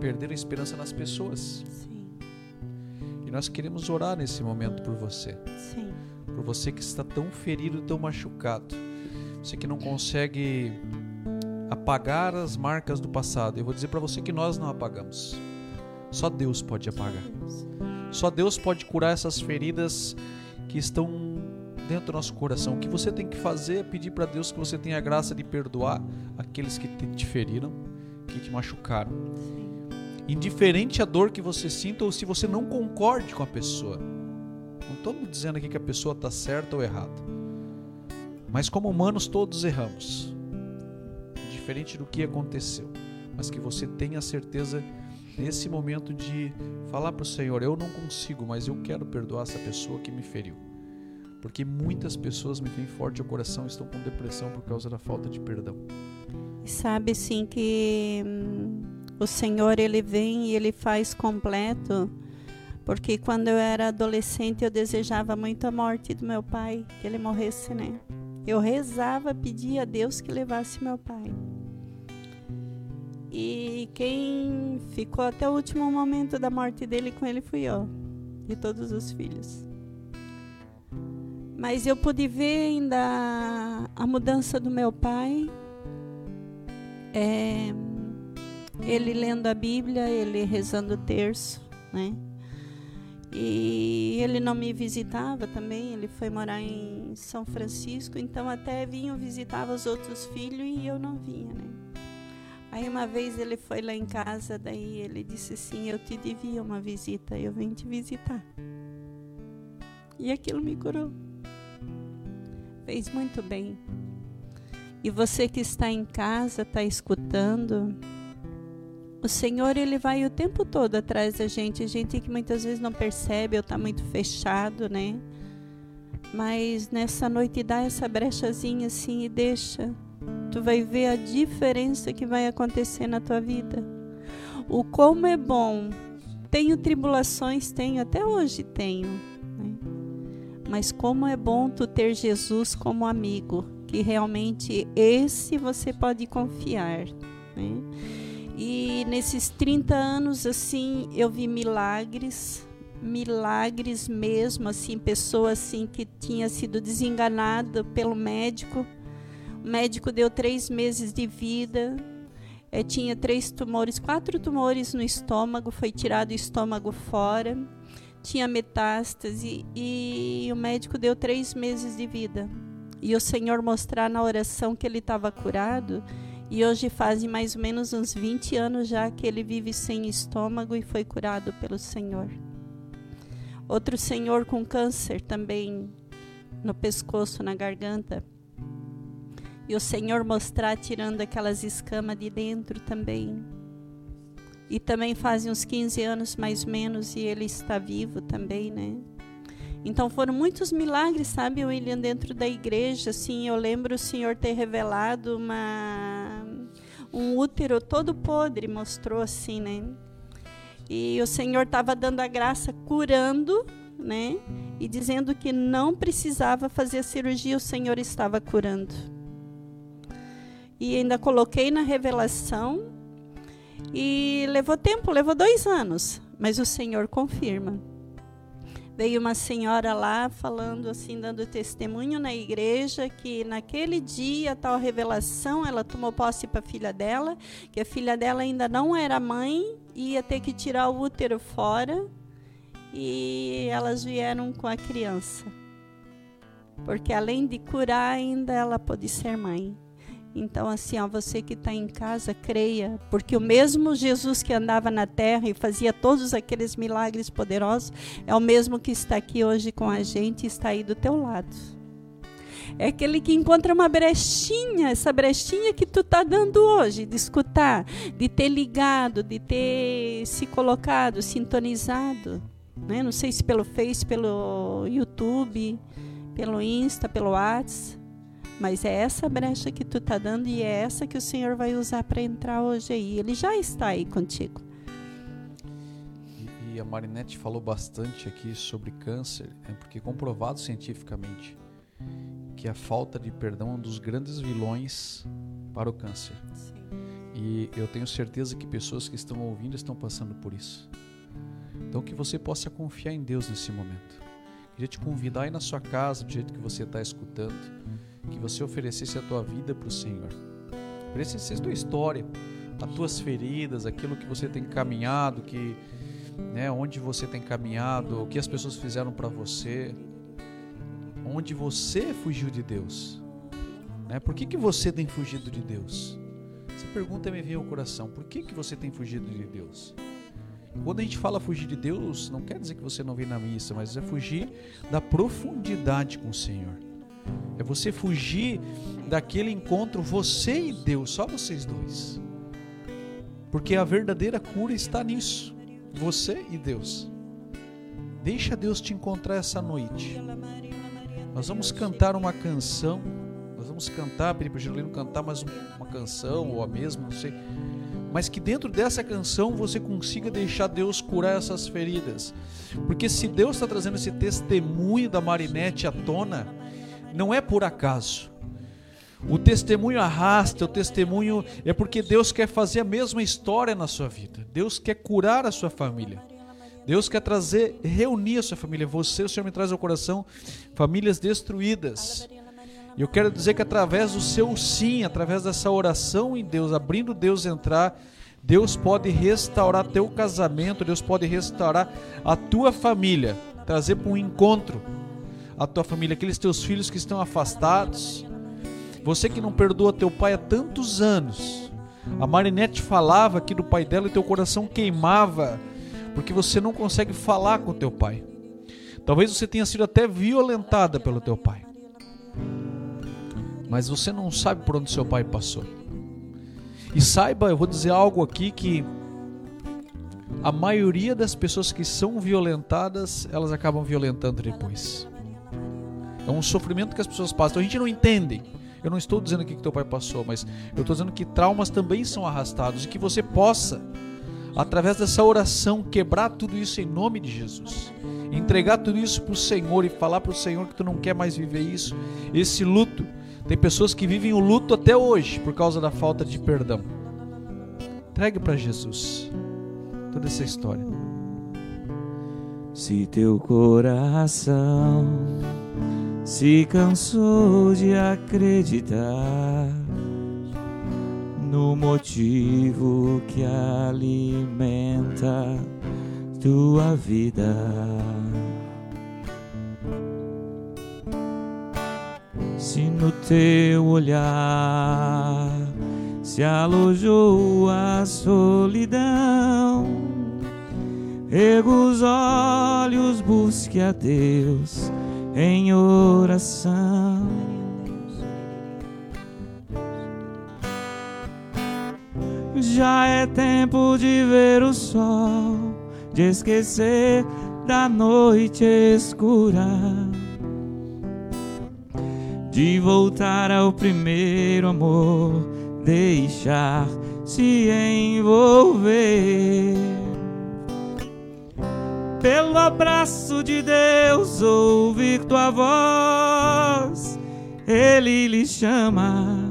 perderam a esperança nas pessoas. Sim, E nós queremos orar nesse momento por você, sim, por você que está tão ferido, tão machucado, você que não consegue apagar as marcas do passado. Eu vou dizer para você que nós não apagamos. Só Deus pode apagar. Só Deus pode curar essas feridas que estão dentro do nosso coração. O que você tem que fazer é pedir para Deus que você tenha a graça de perdoar aqueles que te te feriram, que te machucaram. Indiferente a dor que você sinta ou se você não concorde com a pessoa. Não estamos dizendo aqui que a pessoa está certa ou errada. Mas como humanos todos erramos. Diferente do que aconteceu. Mas que você tenha certeza nesse momento de falar para o Senhor: Eu não consigo, mas eu quero perdoar essa pessoa que me feriu. Porque muitas pessoas me vêm forte ao coração e estão com depressão por causa da falta de perdão. E sabe assim que hum, o Senhor ele vem e ele faz completo. Porque quando eu era adolescente eu desejava muito a morte do meu pai, que ele morresse, né? Eu rezava, pedia a Deus que levasse meu pai. E quem ficou até o último momento da morte dele com ele fui eu, de todos os filhos. Mas eu pude ver ainda a mudança do meu pai. É, ele lendo a Bíblia, ele rezando o terço, né? E ele não me visitava também, ele foi morar em São Francisco, então até vinha visitava os outros filhos e eu não vinha, né? Aí uma vez ele foi lá em casa, daí ele disse assim: Eu te devia uma visita, eu vim te visitar. E aquilo me curou. Fez muito bem. E você que está em casa, está escutando, o Senhor, ele vai o tempo todo atrás da gente, gente que muitas vezes não percebe ou está muito fechado, né? Mas nessa noite dá essa brechazinha assim e deixa. Tu vai ver a diferença que vai acontecer na tua vida. O como é bom. Tenho tribulações, tenho, até hoje tenho. Mas como é bom tu ter Jesus como amigo, que realmente esse você pode confiar. Né? E nesses 30 anos, assim, eu vi milagres, milagres mesmo, assim, pessoa assim que tinha sido desenganada pelo médico. O médico deu três meses de vida, é, tinha três tumores, quatro tumores no estômago, foi tirado o estômago fora, tinha metástase e o médico deu três meses de vida. E o Senhor mostrar na oração que ele estava curado e hoje fazem mais ou menos uns 20 anos já que ele vive sem estômago e foi curado pelo Senhor. Outro senhor com câncer também no pescoço, na garganta. E o Senhor mostrar tirando aquelas escamas de dentro também. E também fazem uns 15 anos mais ou menos e ele está vivo também, né? Então foram muitos milagres, sabe, William, dentro da igreja. Assim, eu lembro o Senhor ter revelado uma um útero todo podre, mostrou assim, né? E o Senhor estava dando a graça, curando, né? E dizendo que não precisava fazer a cirurgia, o Senhor estava curando. E ainda coloquei na revelação. E levou tempo, levou dois anos, mas o Senhor confirma veio uma senhora lá falando assim, dando testemunho na igreja que naquele dia, tal revelação, ela tomou posse para a filha dela, que a filha dela ainda não era mãe, ia ter que tirar o útero fora e elas vieram com a criança. Porque além de curar, ainda ela pode ser mãe. Então, assim, ó, você que está em casa, creia, porque o mesmo Jesus que andava na terra e fazia todos aqueles milagres poderosos, é o mesmo que está aqui hoje com a gente e está aí do teu lado. É aquele que encontra uma brechinha, essa brechinha que tu está dando hoje, de escutar, de ter ligado, de ter se colocado, sintonizado. Né? Não sei se pelo Face, pelo YouTube, pelo Insta, pelo WhatsApp mas é essa brecha que tu tá dando e é essa que o Senhor vai usar para entrar hoje aí. Ele já está aí contigo. E, e a Marinette falou bastante aqui sobre câncer, é porque comprovado cientificamente que a falta de perdão é um dos grandes vilões para o câncer. Sim. E eu tenho certeza que pessoas que estão ouvindo estão passando por isso. Então que você possa confiar em Deus nesse momento. Queria te convidar aí na sua casa, do jeito que você está escutando que você oferecesse a tua vida para o Senhor. Oferecesse a tua história, as tuas feridas, aquilo que você tem caminhado, que, né, onde você tem caminhado, o que as pessoas fizeram para você, onde você fugiu de Deus. Né? Por que, que você tem fugido de Deus? Essa pergunta me veio ao coração. Por que, que você tem fugido de Deus? Quando a gente fala fugir de Deus, não quer dizer que você não vem na missa, mas é fugir da profundidade com o Senhor. É você fugir daquele encontro, você e Deus, só vocês dois. Porque a verdadeira cura está nisso, você e Deus. Deixa Deus te encontrar essa noite. Nós vamos cantar uma canção. Nós vamos cantar, pedir para o cantar mais uma canção, ou a mesma, não sei. mas que dentro dessa canção você consiga deixar Deus curar essas feridas. Porque se Deus está trazendo esse testemunho da Marinette à tona, não é por acaso. O testemunho arrasta, o testemunho é porque Deus quer fazer a mesma história na sua vida. Deus quer curar a sua família. Deus quer trazer, reunir a sua família. Você, o Senhor me traz ao coração famílias destruídas. E eu quero dizer que através do seu sim, através dessa oração em Deus, abrindo Deus entrar, Deus pode restaurar teu casamento, Deus pode restaurar a tua família, trazer para um encontro a tua família, aqueles teus filhos que estão afastados, você que não perdoa teu pai há tantos anos. A Marinette falava aqui do pai dela e teu coração queimava porque você não consegue falar com teu pai. Talvez você tenha sido até violentada pelo teu pai. Mas você não sabe por onde seu pai passou. E saiba, eu vou dizer algo aqui que a maioria das pessoas que são violentadas, elas acabam violentando depois. É um sofrimento que as pessoas passam. Então a gente não entende. Eu não estou dizendo que teu pai passou, mas eu estou dizendo que traumas também são arrastados e que você possa através dessa oração, quebrar tudo isso em nome de Jesus. Entregar tudo isso para o Senhor e falar para o Senhor que tu não quer mais viver isso, esse luto. Tem pessoas que vivem o luto até hoje por causa da falta de perdão. Entregue para Jesus toda essa história. Se teu coração se cansou de acreditar no motivo que alimenta tua vida. Se no teu olhar se alojou a solidão, erga os olhos, busque a Deus em oração Já é tempo de ver o sol, de esquecer da noite escura, de voltar ao primeiro amor, deixar se envolver. Pelo abraço de Deus, ouvir tua voz, Ele lhe chama.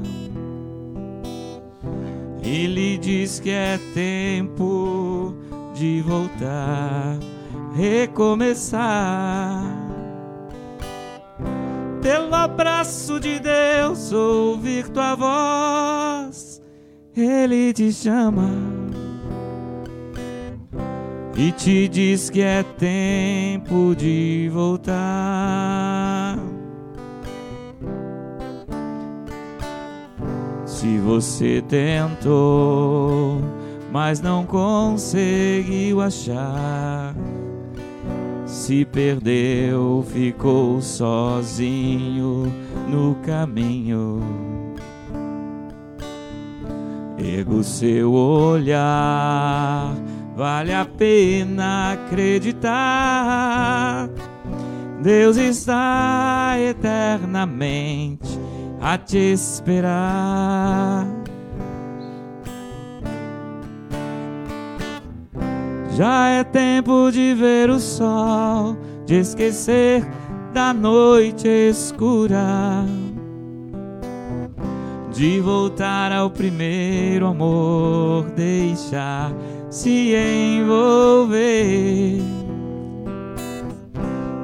Ele diz que é tempo de voltar, recomeçar. Pelo abraço de Deus, ouvir tua voz, Ele te chama e te diz que é tempo de voltar. Se você tentou, mas não conseguiu achar, se perdeu, ficou sozinho no caminho. Erga o seu olhar, vale a pena acreditar. Deus está eternamente a te esperar. Já é tempo de ver o sol, de esquecer da noite escura, de voltar ao primeiro amor, deixar se envolver.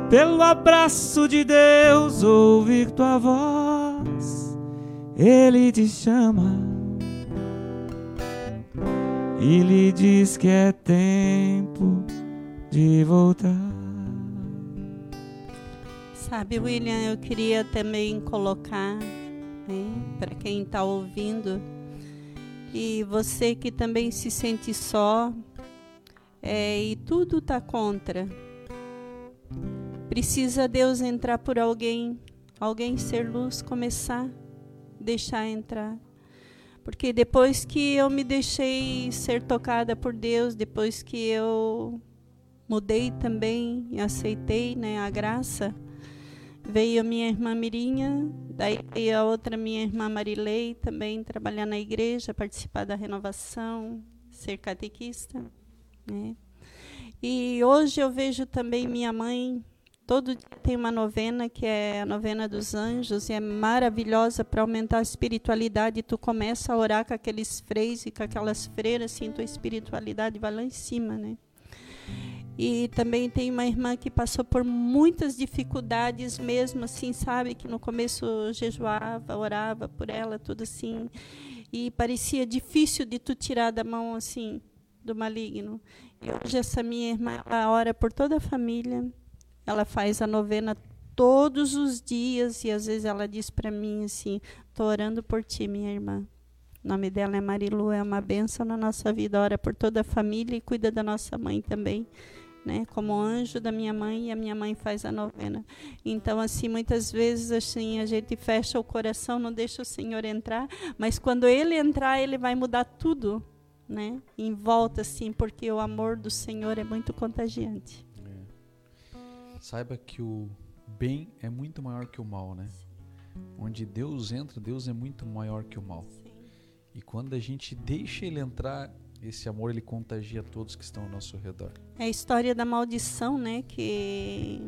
Pelo abraço de Deus, ouvir tua voz. Ele te chama. E lhe diz que é tempo de voltar. Sabe, William, eu queria também colocar né, para quem está ouvindo e você que também se sente só é, e tudo está contra. Precisa Deus entrar por alguém, alguém ser luz, começar deixar entrar. Porque depois que eu me deixei ser tocada por Deus, depois que eu mudei também e aceitei né, a graça, veio a minha irmã Mirinha, daí veio a outra minha irmã Marilei, também trabalhar na igreja, participar da renovação, ser catequista. Né? E hoje eu vejo também minha mãe, todo dia tem uma novena, que é a novena dos anjos, e é maravilhosa para aumentar a espiritualidade. Tu começa a orar com aqueles freis e com aquelas freiras, assim, tua espiritualidade vai lá em cima, né? E também tem uma irmã que passou por muitas dificuldades mesmo, assim, sabe? Que no começo jejuava, orava por ela, tudo assim. E parecia difícil de tu tirar da mão, assim, do maligno. E hoje essa minha irmã, ela ora por toda a família. Ela faz a novena todos os dias e às vezes ela diz para mim assim: "Tô orando por ti, minha irmã". O nome dela é Marilu, é uma benção na nossa vida. Ora por toda a família e cuida da nossa mãe também né, como anjo da minha mãe e a minha mãe faz a novena. Então assim, muitas vezes assim a gente fecha o coração, não deixa o Senhor entrar, mas quando ele entrar, ele vai mudar tudo, né? Em volta assim, porque o amor do Senhor é muito contagiante. É. Saiba que o bem é muito maior que o mal, né? Onde Deus entra, Deus é muito maior que o mal. Sim. E quando a gente deixa ele entrar, esse amor ele contagia todos que estão ao nosso redor. É a história da maldição, né? Que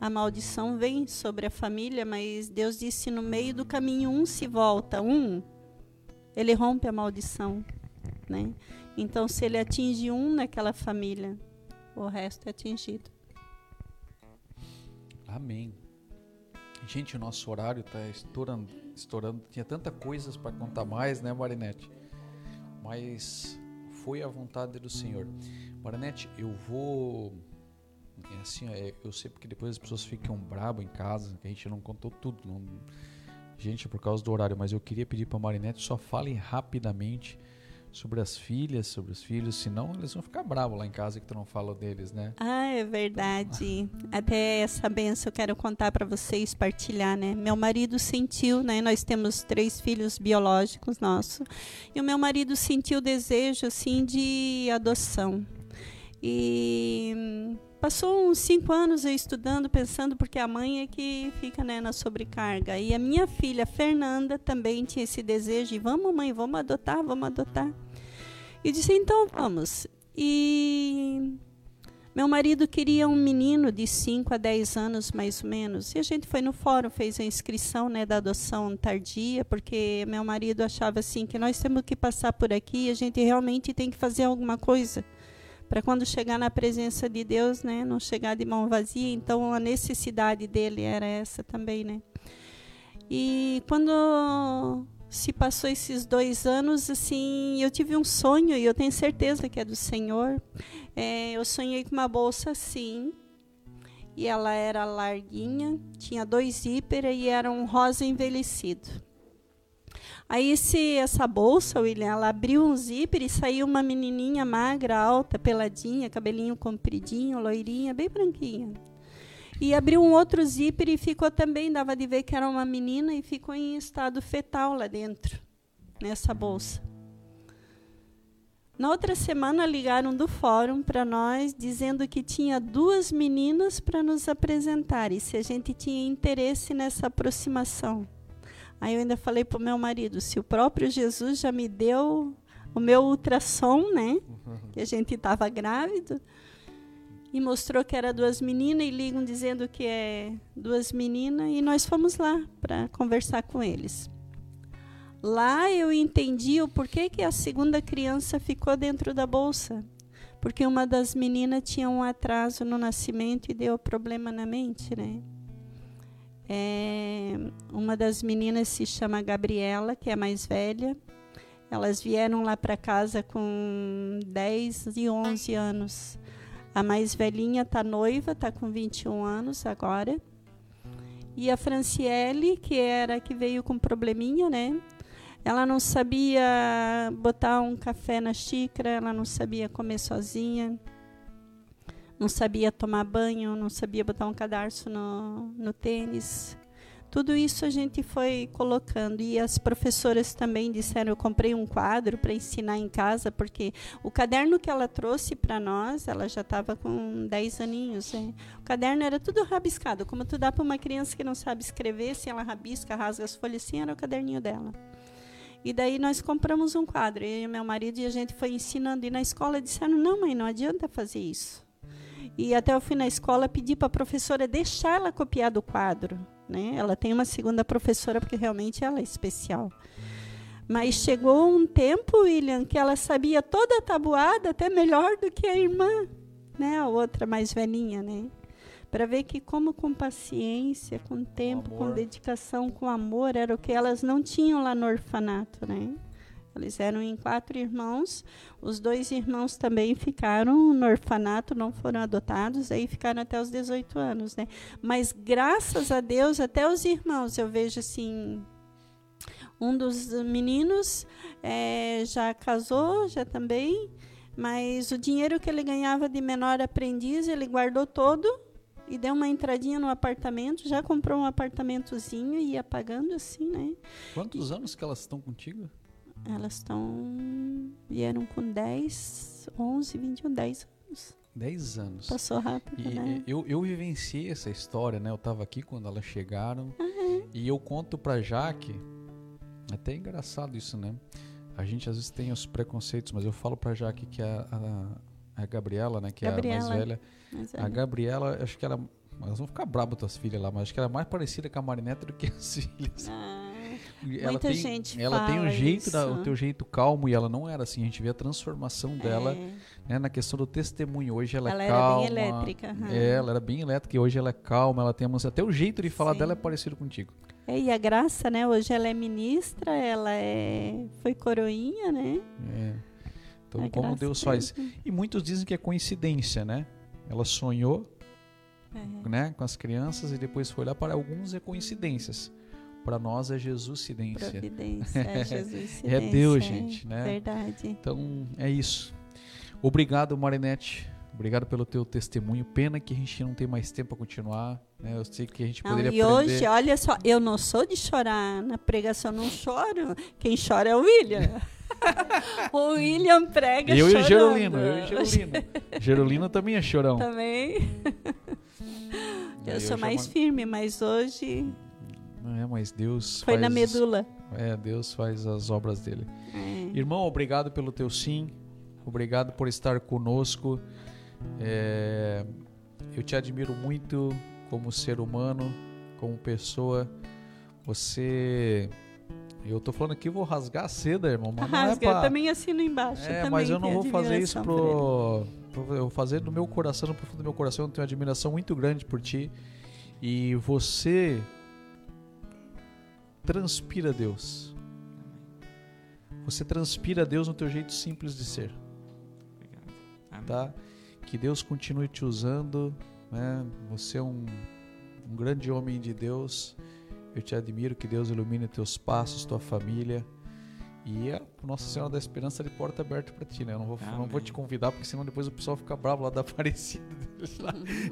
a maldição vem sobre a família, mas Deus disse no meio do caminho um se volta, um ele rompe a maldição, né? Então se ele atinge um naquela família, o resto é atingido. Amém. Gente, o nosso horário está estourando, estourando. Tinha tanta coisas para contar mais, né, Marinette? Mas foi a vontade do Senhor. Maranete, eu vou. É assim, é, eu sei porque depois as pessoas ficam brabo em casa, que a gente não contou tudo. Não, gente, por causa do horário, mas eu queria pedir para Marinete só fale rapidamente sobre as filhas, sobre os filhos, senão eles vão ficar bravos lá em casa que tu não fala deles, né? Ah, é verdade. Até essa benção eu quero contar para vocês, partilhar, né? Meu marido sentiu, né? Nós temos três filhos biológicos nossos, e o meu marido sentiu o desejo, assim, de adoção. E passou uns cinco anos eu estudando, pensando, porque a mãe é que fica né, na sobrecarga. E a minha filha, Fernanda, também tinha esse desejo, vamos mãe, vamos adotar, vamos adotar. E disse, então vamos. E meu marido queria um menino de 5 a 10 anos, mais ou menos. E a gente foi no fórum, fez a inscrição né, da adoção tardia, porque meu marido achava assim que nós temos que passar por aqui e a gente realmente tem que fazer alguma coisa para quando chegar na presença de Deus, né, não chegar de mão vazia. Então a necessidade dele era essa também, né? E quando se passou esses dois anos, assim, eu tive um sonho e eu tenho certeza que é do Senhor. É, eu sonhei com uma bolsa assim e ela era larguinha, tinha dois zíper e era um rosa envelhecido. Aí esse, essa bolsa, William, ela abriu um zíper e saiu uma menininha magra, alta, peladinha, cabelinho compridinho, loirinha, bem branquinha. E abriu um outro zíper e ficou também, dava de ver que era uma menina e ficou em estado fetal lá dentro, nessa bolsa. Na outra semana ligaram do fórum para nós dizendo que tinha duas meninas para nos apresentar e se a gente tinha interesse nessa aproximação. Aí eu ainda falei para o meu marido, se o próprio Jesus já me deu o meu ultrassom, né? Que a gente estava grávido. E mostrou que era duas meninas e ligam dizendo que é duas meninas e nós fomos lá para conversar com eles. Lá eu entendi o porquê que a segunda criança ficou dentro da bolsa. Porque uma das meninas tinha um atraso no nascimento e deu problema na mente, né? É, uma das meninas se chama Gabriela, que é a mais velha. Elas vieram lá para casa com 10 e 11 anos. A mais velhinha está noiva, está com 21 anos agora. E a Franciele, que era que veio com probleminha, né? Ela não sabia botar um café na xícara, ela não sabia comer sozinha não sabia tomar banho, não sabia botar um cadarço no, no tênis. Tudo isso a gente foi colocando e as professoras também disseram, eu comprei um quadro para ensinar em casa, porque o caderno que ela trouxe para nós, ela já estava com 10 aninhos, né? o caderno era tudo rabiscado, como tu dá para uma criança que não sabe escrever, se ela rabisca, rasga as folhas assim, era o caderninho dela. E daí nós compramos um quadro, eu e meu marido, e a gente foi ensinando. E na escola disseram: não, mãe, não adianta fazer isso. E até eu fui na escola pedir para a professora deixar ela copiar do quadro. Né? Ela tem uma segunda professora, porque realmente ela é especial. Mas chegou um tempo, William, que ela sabia toda a tabuada, até melhor do que a irmã, né? a outra mais velhinha. Né? para ver que como com paciência, com tempo, com, com, dedicação, com amor, era o que elas não tinham lá no orfanato, né? Eles eram em quatro irmãos, os dois irmãos também ficaram no orfanato, não foram adotados, aí ficaram até os 18 anos, né? Mas graças a Deus, até os irmãos, eu vejo assim, um dos meninos é, já casou, já também, mas o dinheiro que ele ganhava de menor aprendiz, ele guardou todo e deu uma entradinha no apartamento, já comprou um apartamentozinho e ia pagando assim, né? Quantos e, anos que elas estão contigo? Elas estão. vieram com 10, 11, 21, 10 anos. 10 anos. Passou rápido, e, né? Eu, eu vivenciei essa história, né? Eu estava aqui quando elas chegaram. Uhum. E eu conto pra Jaque. Até engraçado isso, né? A gente às vezes tem os preconceitos, mas eu falo pra Jaque que a, a, a Gabriela, né? Que Gabriela. é a mais velha é. A Gabriela, acho que ela. Elas vão ficar bravas tuas filhas lá, mas acho que ela é mais parecida com a Marineta do que as filhas. Ah, ela muita tem, gente ela tem um jeito, da, o teu jeito calmo e ela não era assim. A gente vê a transformação dela é. né, na questão do testemunho. Hoje ela, ela é calma. Ela era bem elétrica. Uhum. É, ela era bem elétrica e hoje ela é calma. Ela tem Até o jeito de falar Sim. dela é parecido contigo. É, e a Graça, né? Hoje ela é ministra, ela é foi coroinha, né? É. Então, a como Deus faz. E muitos dizem que é coincidência, né? Ela sonhou é. né, com as crianças e depois foi lá. Para alguns é coincidências. Para nós é Jesuscidência. Providência, é Jesuscidência. é Deus, gente, né? Verdade. Então, é isso. Obrigado, Marinette. Obrigado pelo teu testemunho. Pena que a gente não tem mais tempo para continuar. Né? Eu sei que a gente não, poderia e aprender. hoje, olha só, eu não sou de chorar. Na pregação não choro. Quem chora é o William. o William prega eu chorando. E o Gerolino, eu e o Gerolino. Gerolino também é chorão. Também. eu, eu sou mais firme, mas hoje... Não é, mas Deus Foi faz... na medula. É, Deus faz as obras dele. É. Irmão, obrigado pelo teu sim. Obrigado por estar conosco. É... Eu te admiro muito como ser humano, como pessoa. Você eu tô falando aqui, vou rasgar a seda, irmão. Mas Rasga, não é pra... eu também assino embaixo. É, mas eu não vou fazer isso pro. Eu vou fazer do meu coração, no profundo do meu coração, eu tenho uma admiração muito grande por ti. E você transpira Deus. Você transpira Deus no teu jeito simples de ser. Tá? Que Deus continue te usando. Né? Você é um, um grande homem de Deus. Eu te admiro, que Deus ilumine teus passos, tua família. E a Nossa Senhora da Esperança de porta aberta para ti, né? Eu não vou, não vou te convidar, porque senão depois o pessoal fica bravo lá da Aparecida.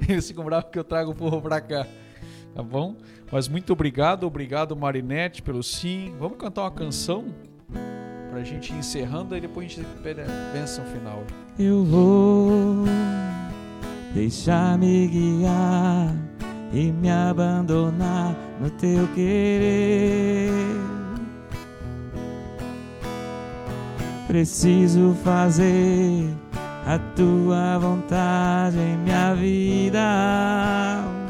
Eles ficam bravos que eu trago o povo para cá. Tá bom? Mas muito obrigado, obrigado Marinette pelo sim. Vamos cantar uma canção pra gente ir encerrando e depois a gente pensa no final. Eu vou deixar-me guiar e me abandonar no teu querer. Preciso fazer a tua vontade em minha vida.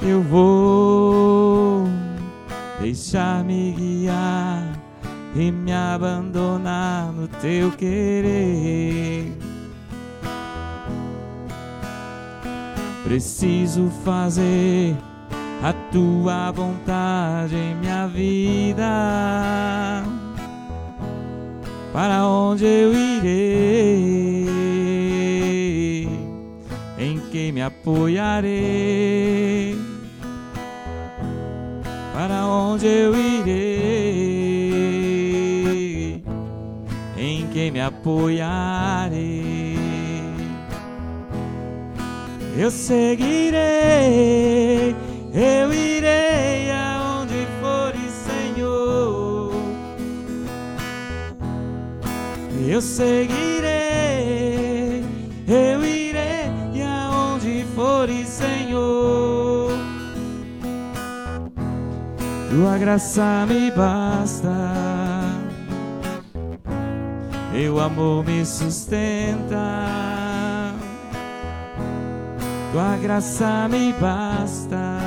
Eu vou deixar-me guiar e me abandonar no teu querer. Preciso fazer a tua vontade em minha vida. Para onde eu irei? Em quem me apoiarei? Para onde eu irei? Em quem me apoiarei? eu seguirei eu irei aonde fores, Senhor. Eu seguirei, eu irei aonde fores, Senhor. Tua graça me basta. Teu amor me sustenta, tua graça me basta,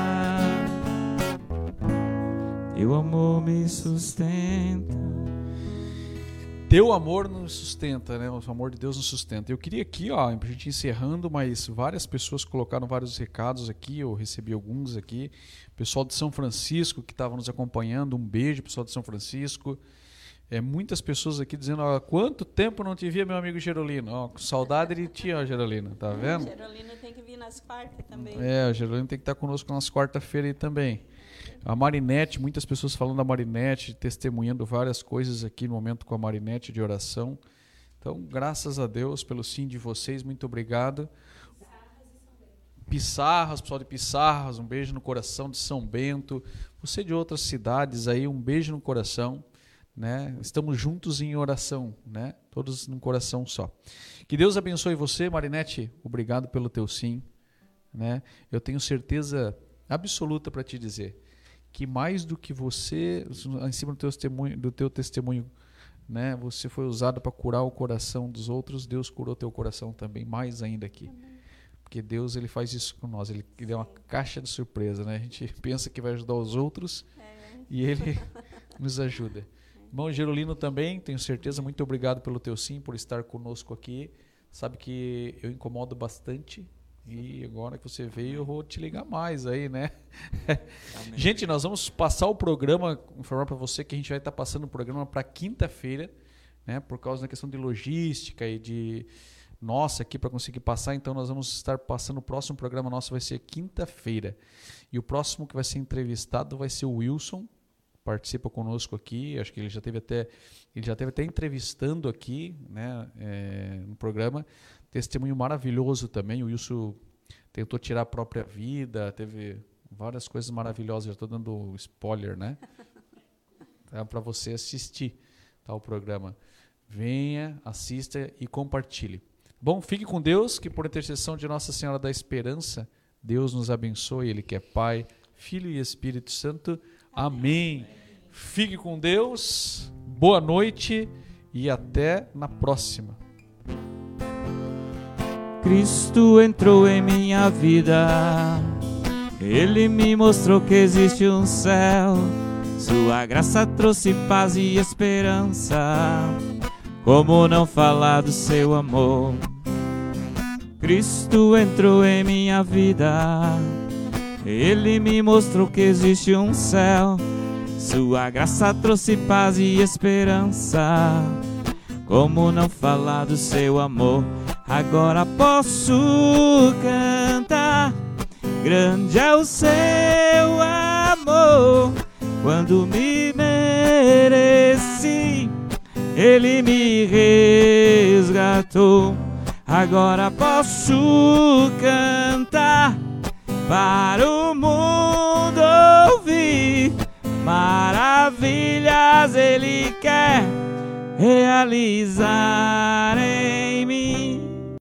teu amor me sustenta. Teu amor nos sustenta, né? O amor de Deus nos sustenta. Eu queria aqui, ó, pra gente encerrando, mas várias pessoas colocaram vários recados aqui, eu recebi alguns aqui. Pessoal de São Francisco que estava nos acompanhando, um beijo, pessoal de São Francisco. É, muitas pessoas aqui dizendo, ó, quanto tempo não te via meu amigo Gerolino. Ó, saudade de ti, ó, Gerolino, tá vendo? Gerolino tem que vir nas quartas também. É, o Gerolino tem que estar conosco nas quarta-feira aí também. A Marinete, muitas pessoas falando da Marinete, testemunhando várias coisas aqui no momento com a Marinete de oração. Então, graças a Deus pelo sim de vocês, muito obrigado. Pissarras, pessoal de Pissarras, um beijo no coração de São Bento. Você de outras cidades aí, um beijo no coração né? Estamos juntos em oração, né? Todos num coração só. Que Deus abençoe você, Marinete. Obrigado pelo teu sim, né? Eu tenho certeza absoluta para te dizer que mais do que você, em cima do teu testemunho, do teu testemunho, né? Você foi usado para curar o coração dos outros. Deus curou teu coração também, mais ainda aqui. Porque Deus ele faz isso com nós. Ele, ele é uma caixa de surpresa, né? A gente pensa que vai ajudar os outros é. e ele nos ajuda. Irmão Gerolino também, tenho certeza, muito obrigado pelo teu sim, por estar conosco aqui. Sabe que eu incomodo bastante e agora que você veio, eu vou te ligar mais aí, né? gente, nós vamos passar o programa, informar para você que a gente vai estar passando o programa para quinta-feira, né? Por causa da questão de logística e de nossa aqui para conseguir passar, então nós vamos estar passando o próximo programa nosso vai ser quinta-feira. E o próximo que vai ser entrevistado vai ser o Wilson, participa conosco aqui. Acho que ele já teve até ele já teve até entrevistando aqui, né, é, no programa. Testemunho maravilhoso também. O Wilson tentou tirar a própria vida, teve várias coisas maravilhosas. Já estou dando spoiler, né? É para você assistir tá, o programa. Venha, assista e compartilhe. Bom, fique com Deus, que por intercessão de Nossa Senhora da Esperança, Deus nos abençoe. Ele que é Pai, Filho e Espírito Santo. Amém. Fique com Deus, boa noite e até na próxima. Cristo entrou em minha vida, Ele me mostrou que existe um céu. Sua graça trouxe paz e esperança. Como não falar do seu amor? Cristo entrou em minha vida. Ele me mostrou que existe um céu. Sua graça trouxe paz e esperança. Como não falar do seu amor? Agora posso cantar. Grande é o seu amor. Quando me mereci, ele me resgatou. Agora posso cantar para o mundo ouvir. Maravilhas Ele quer realizar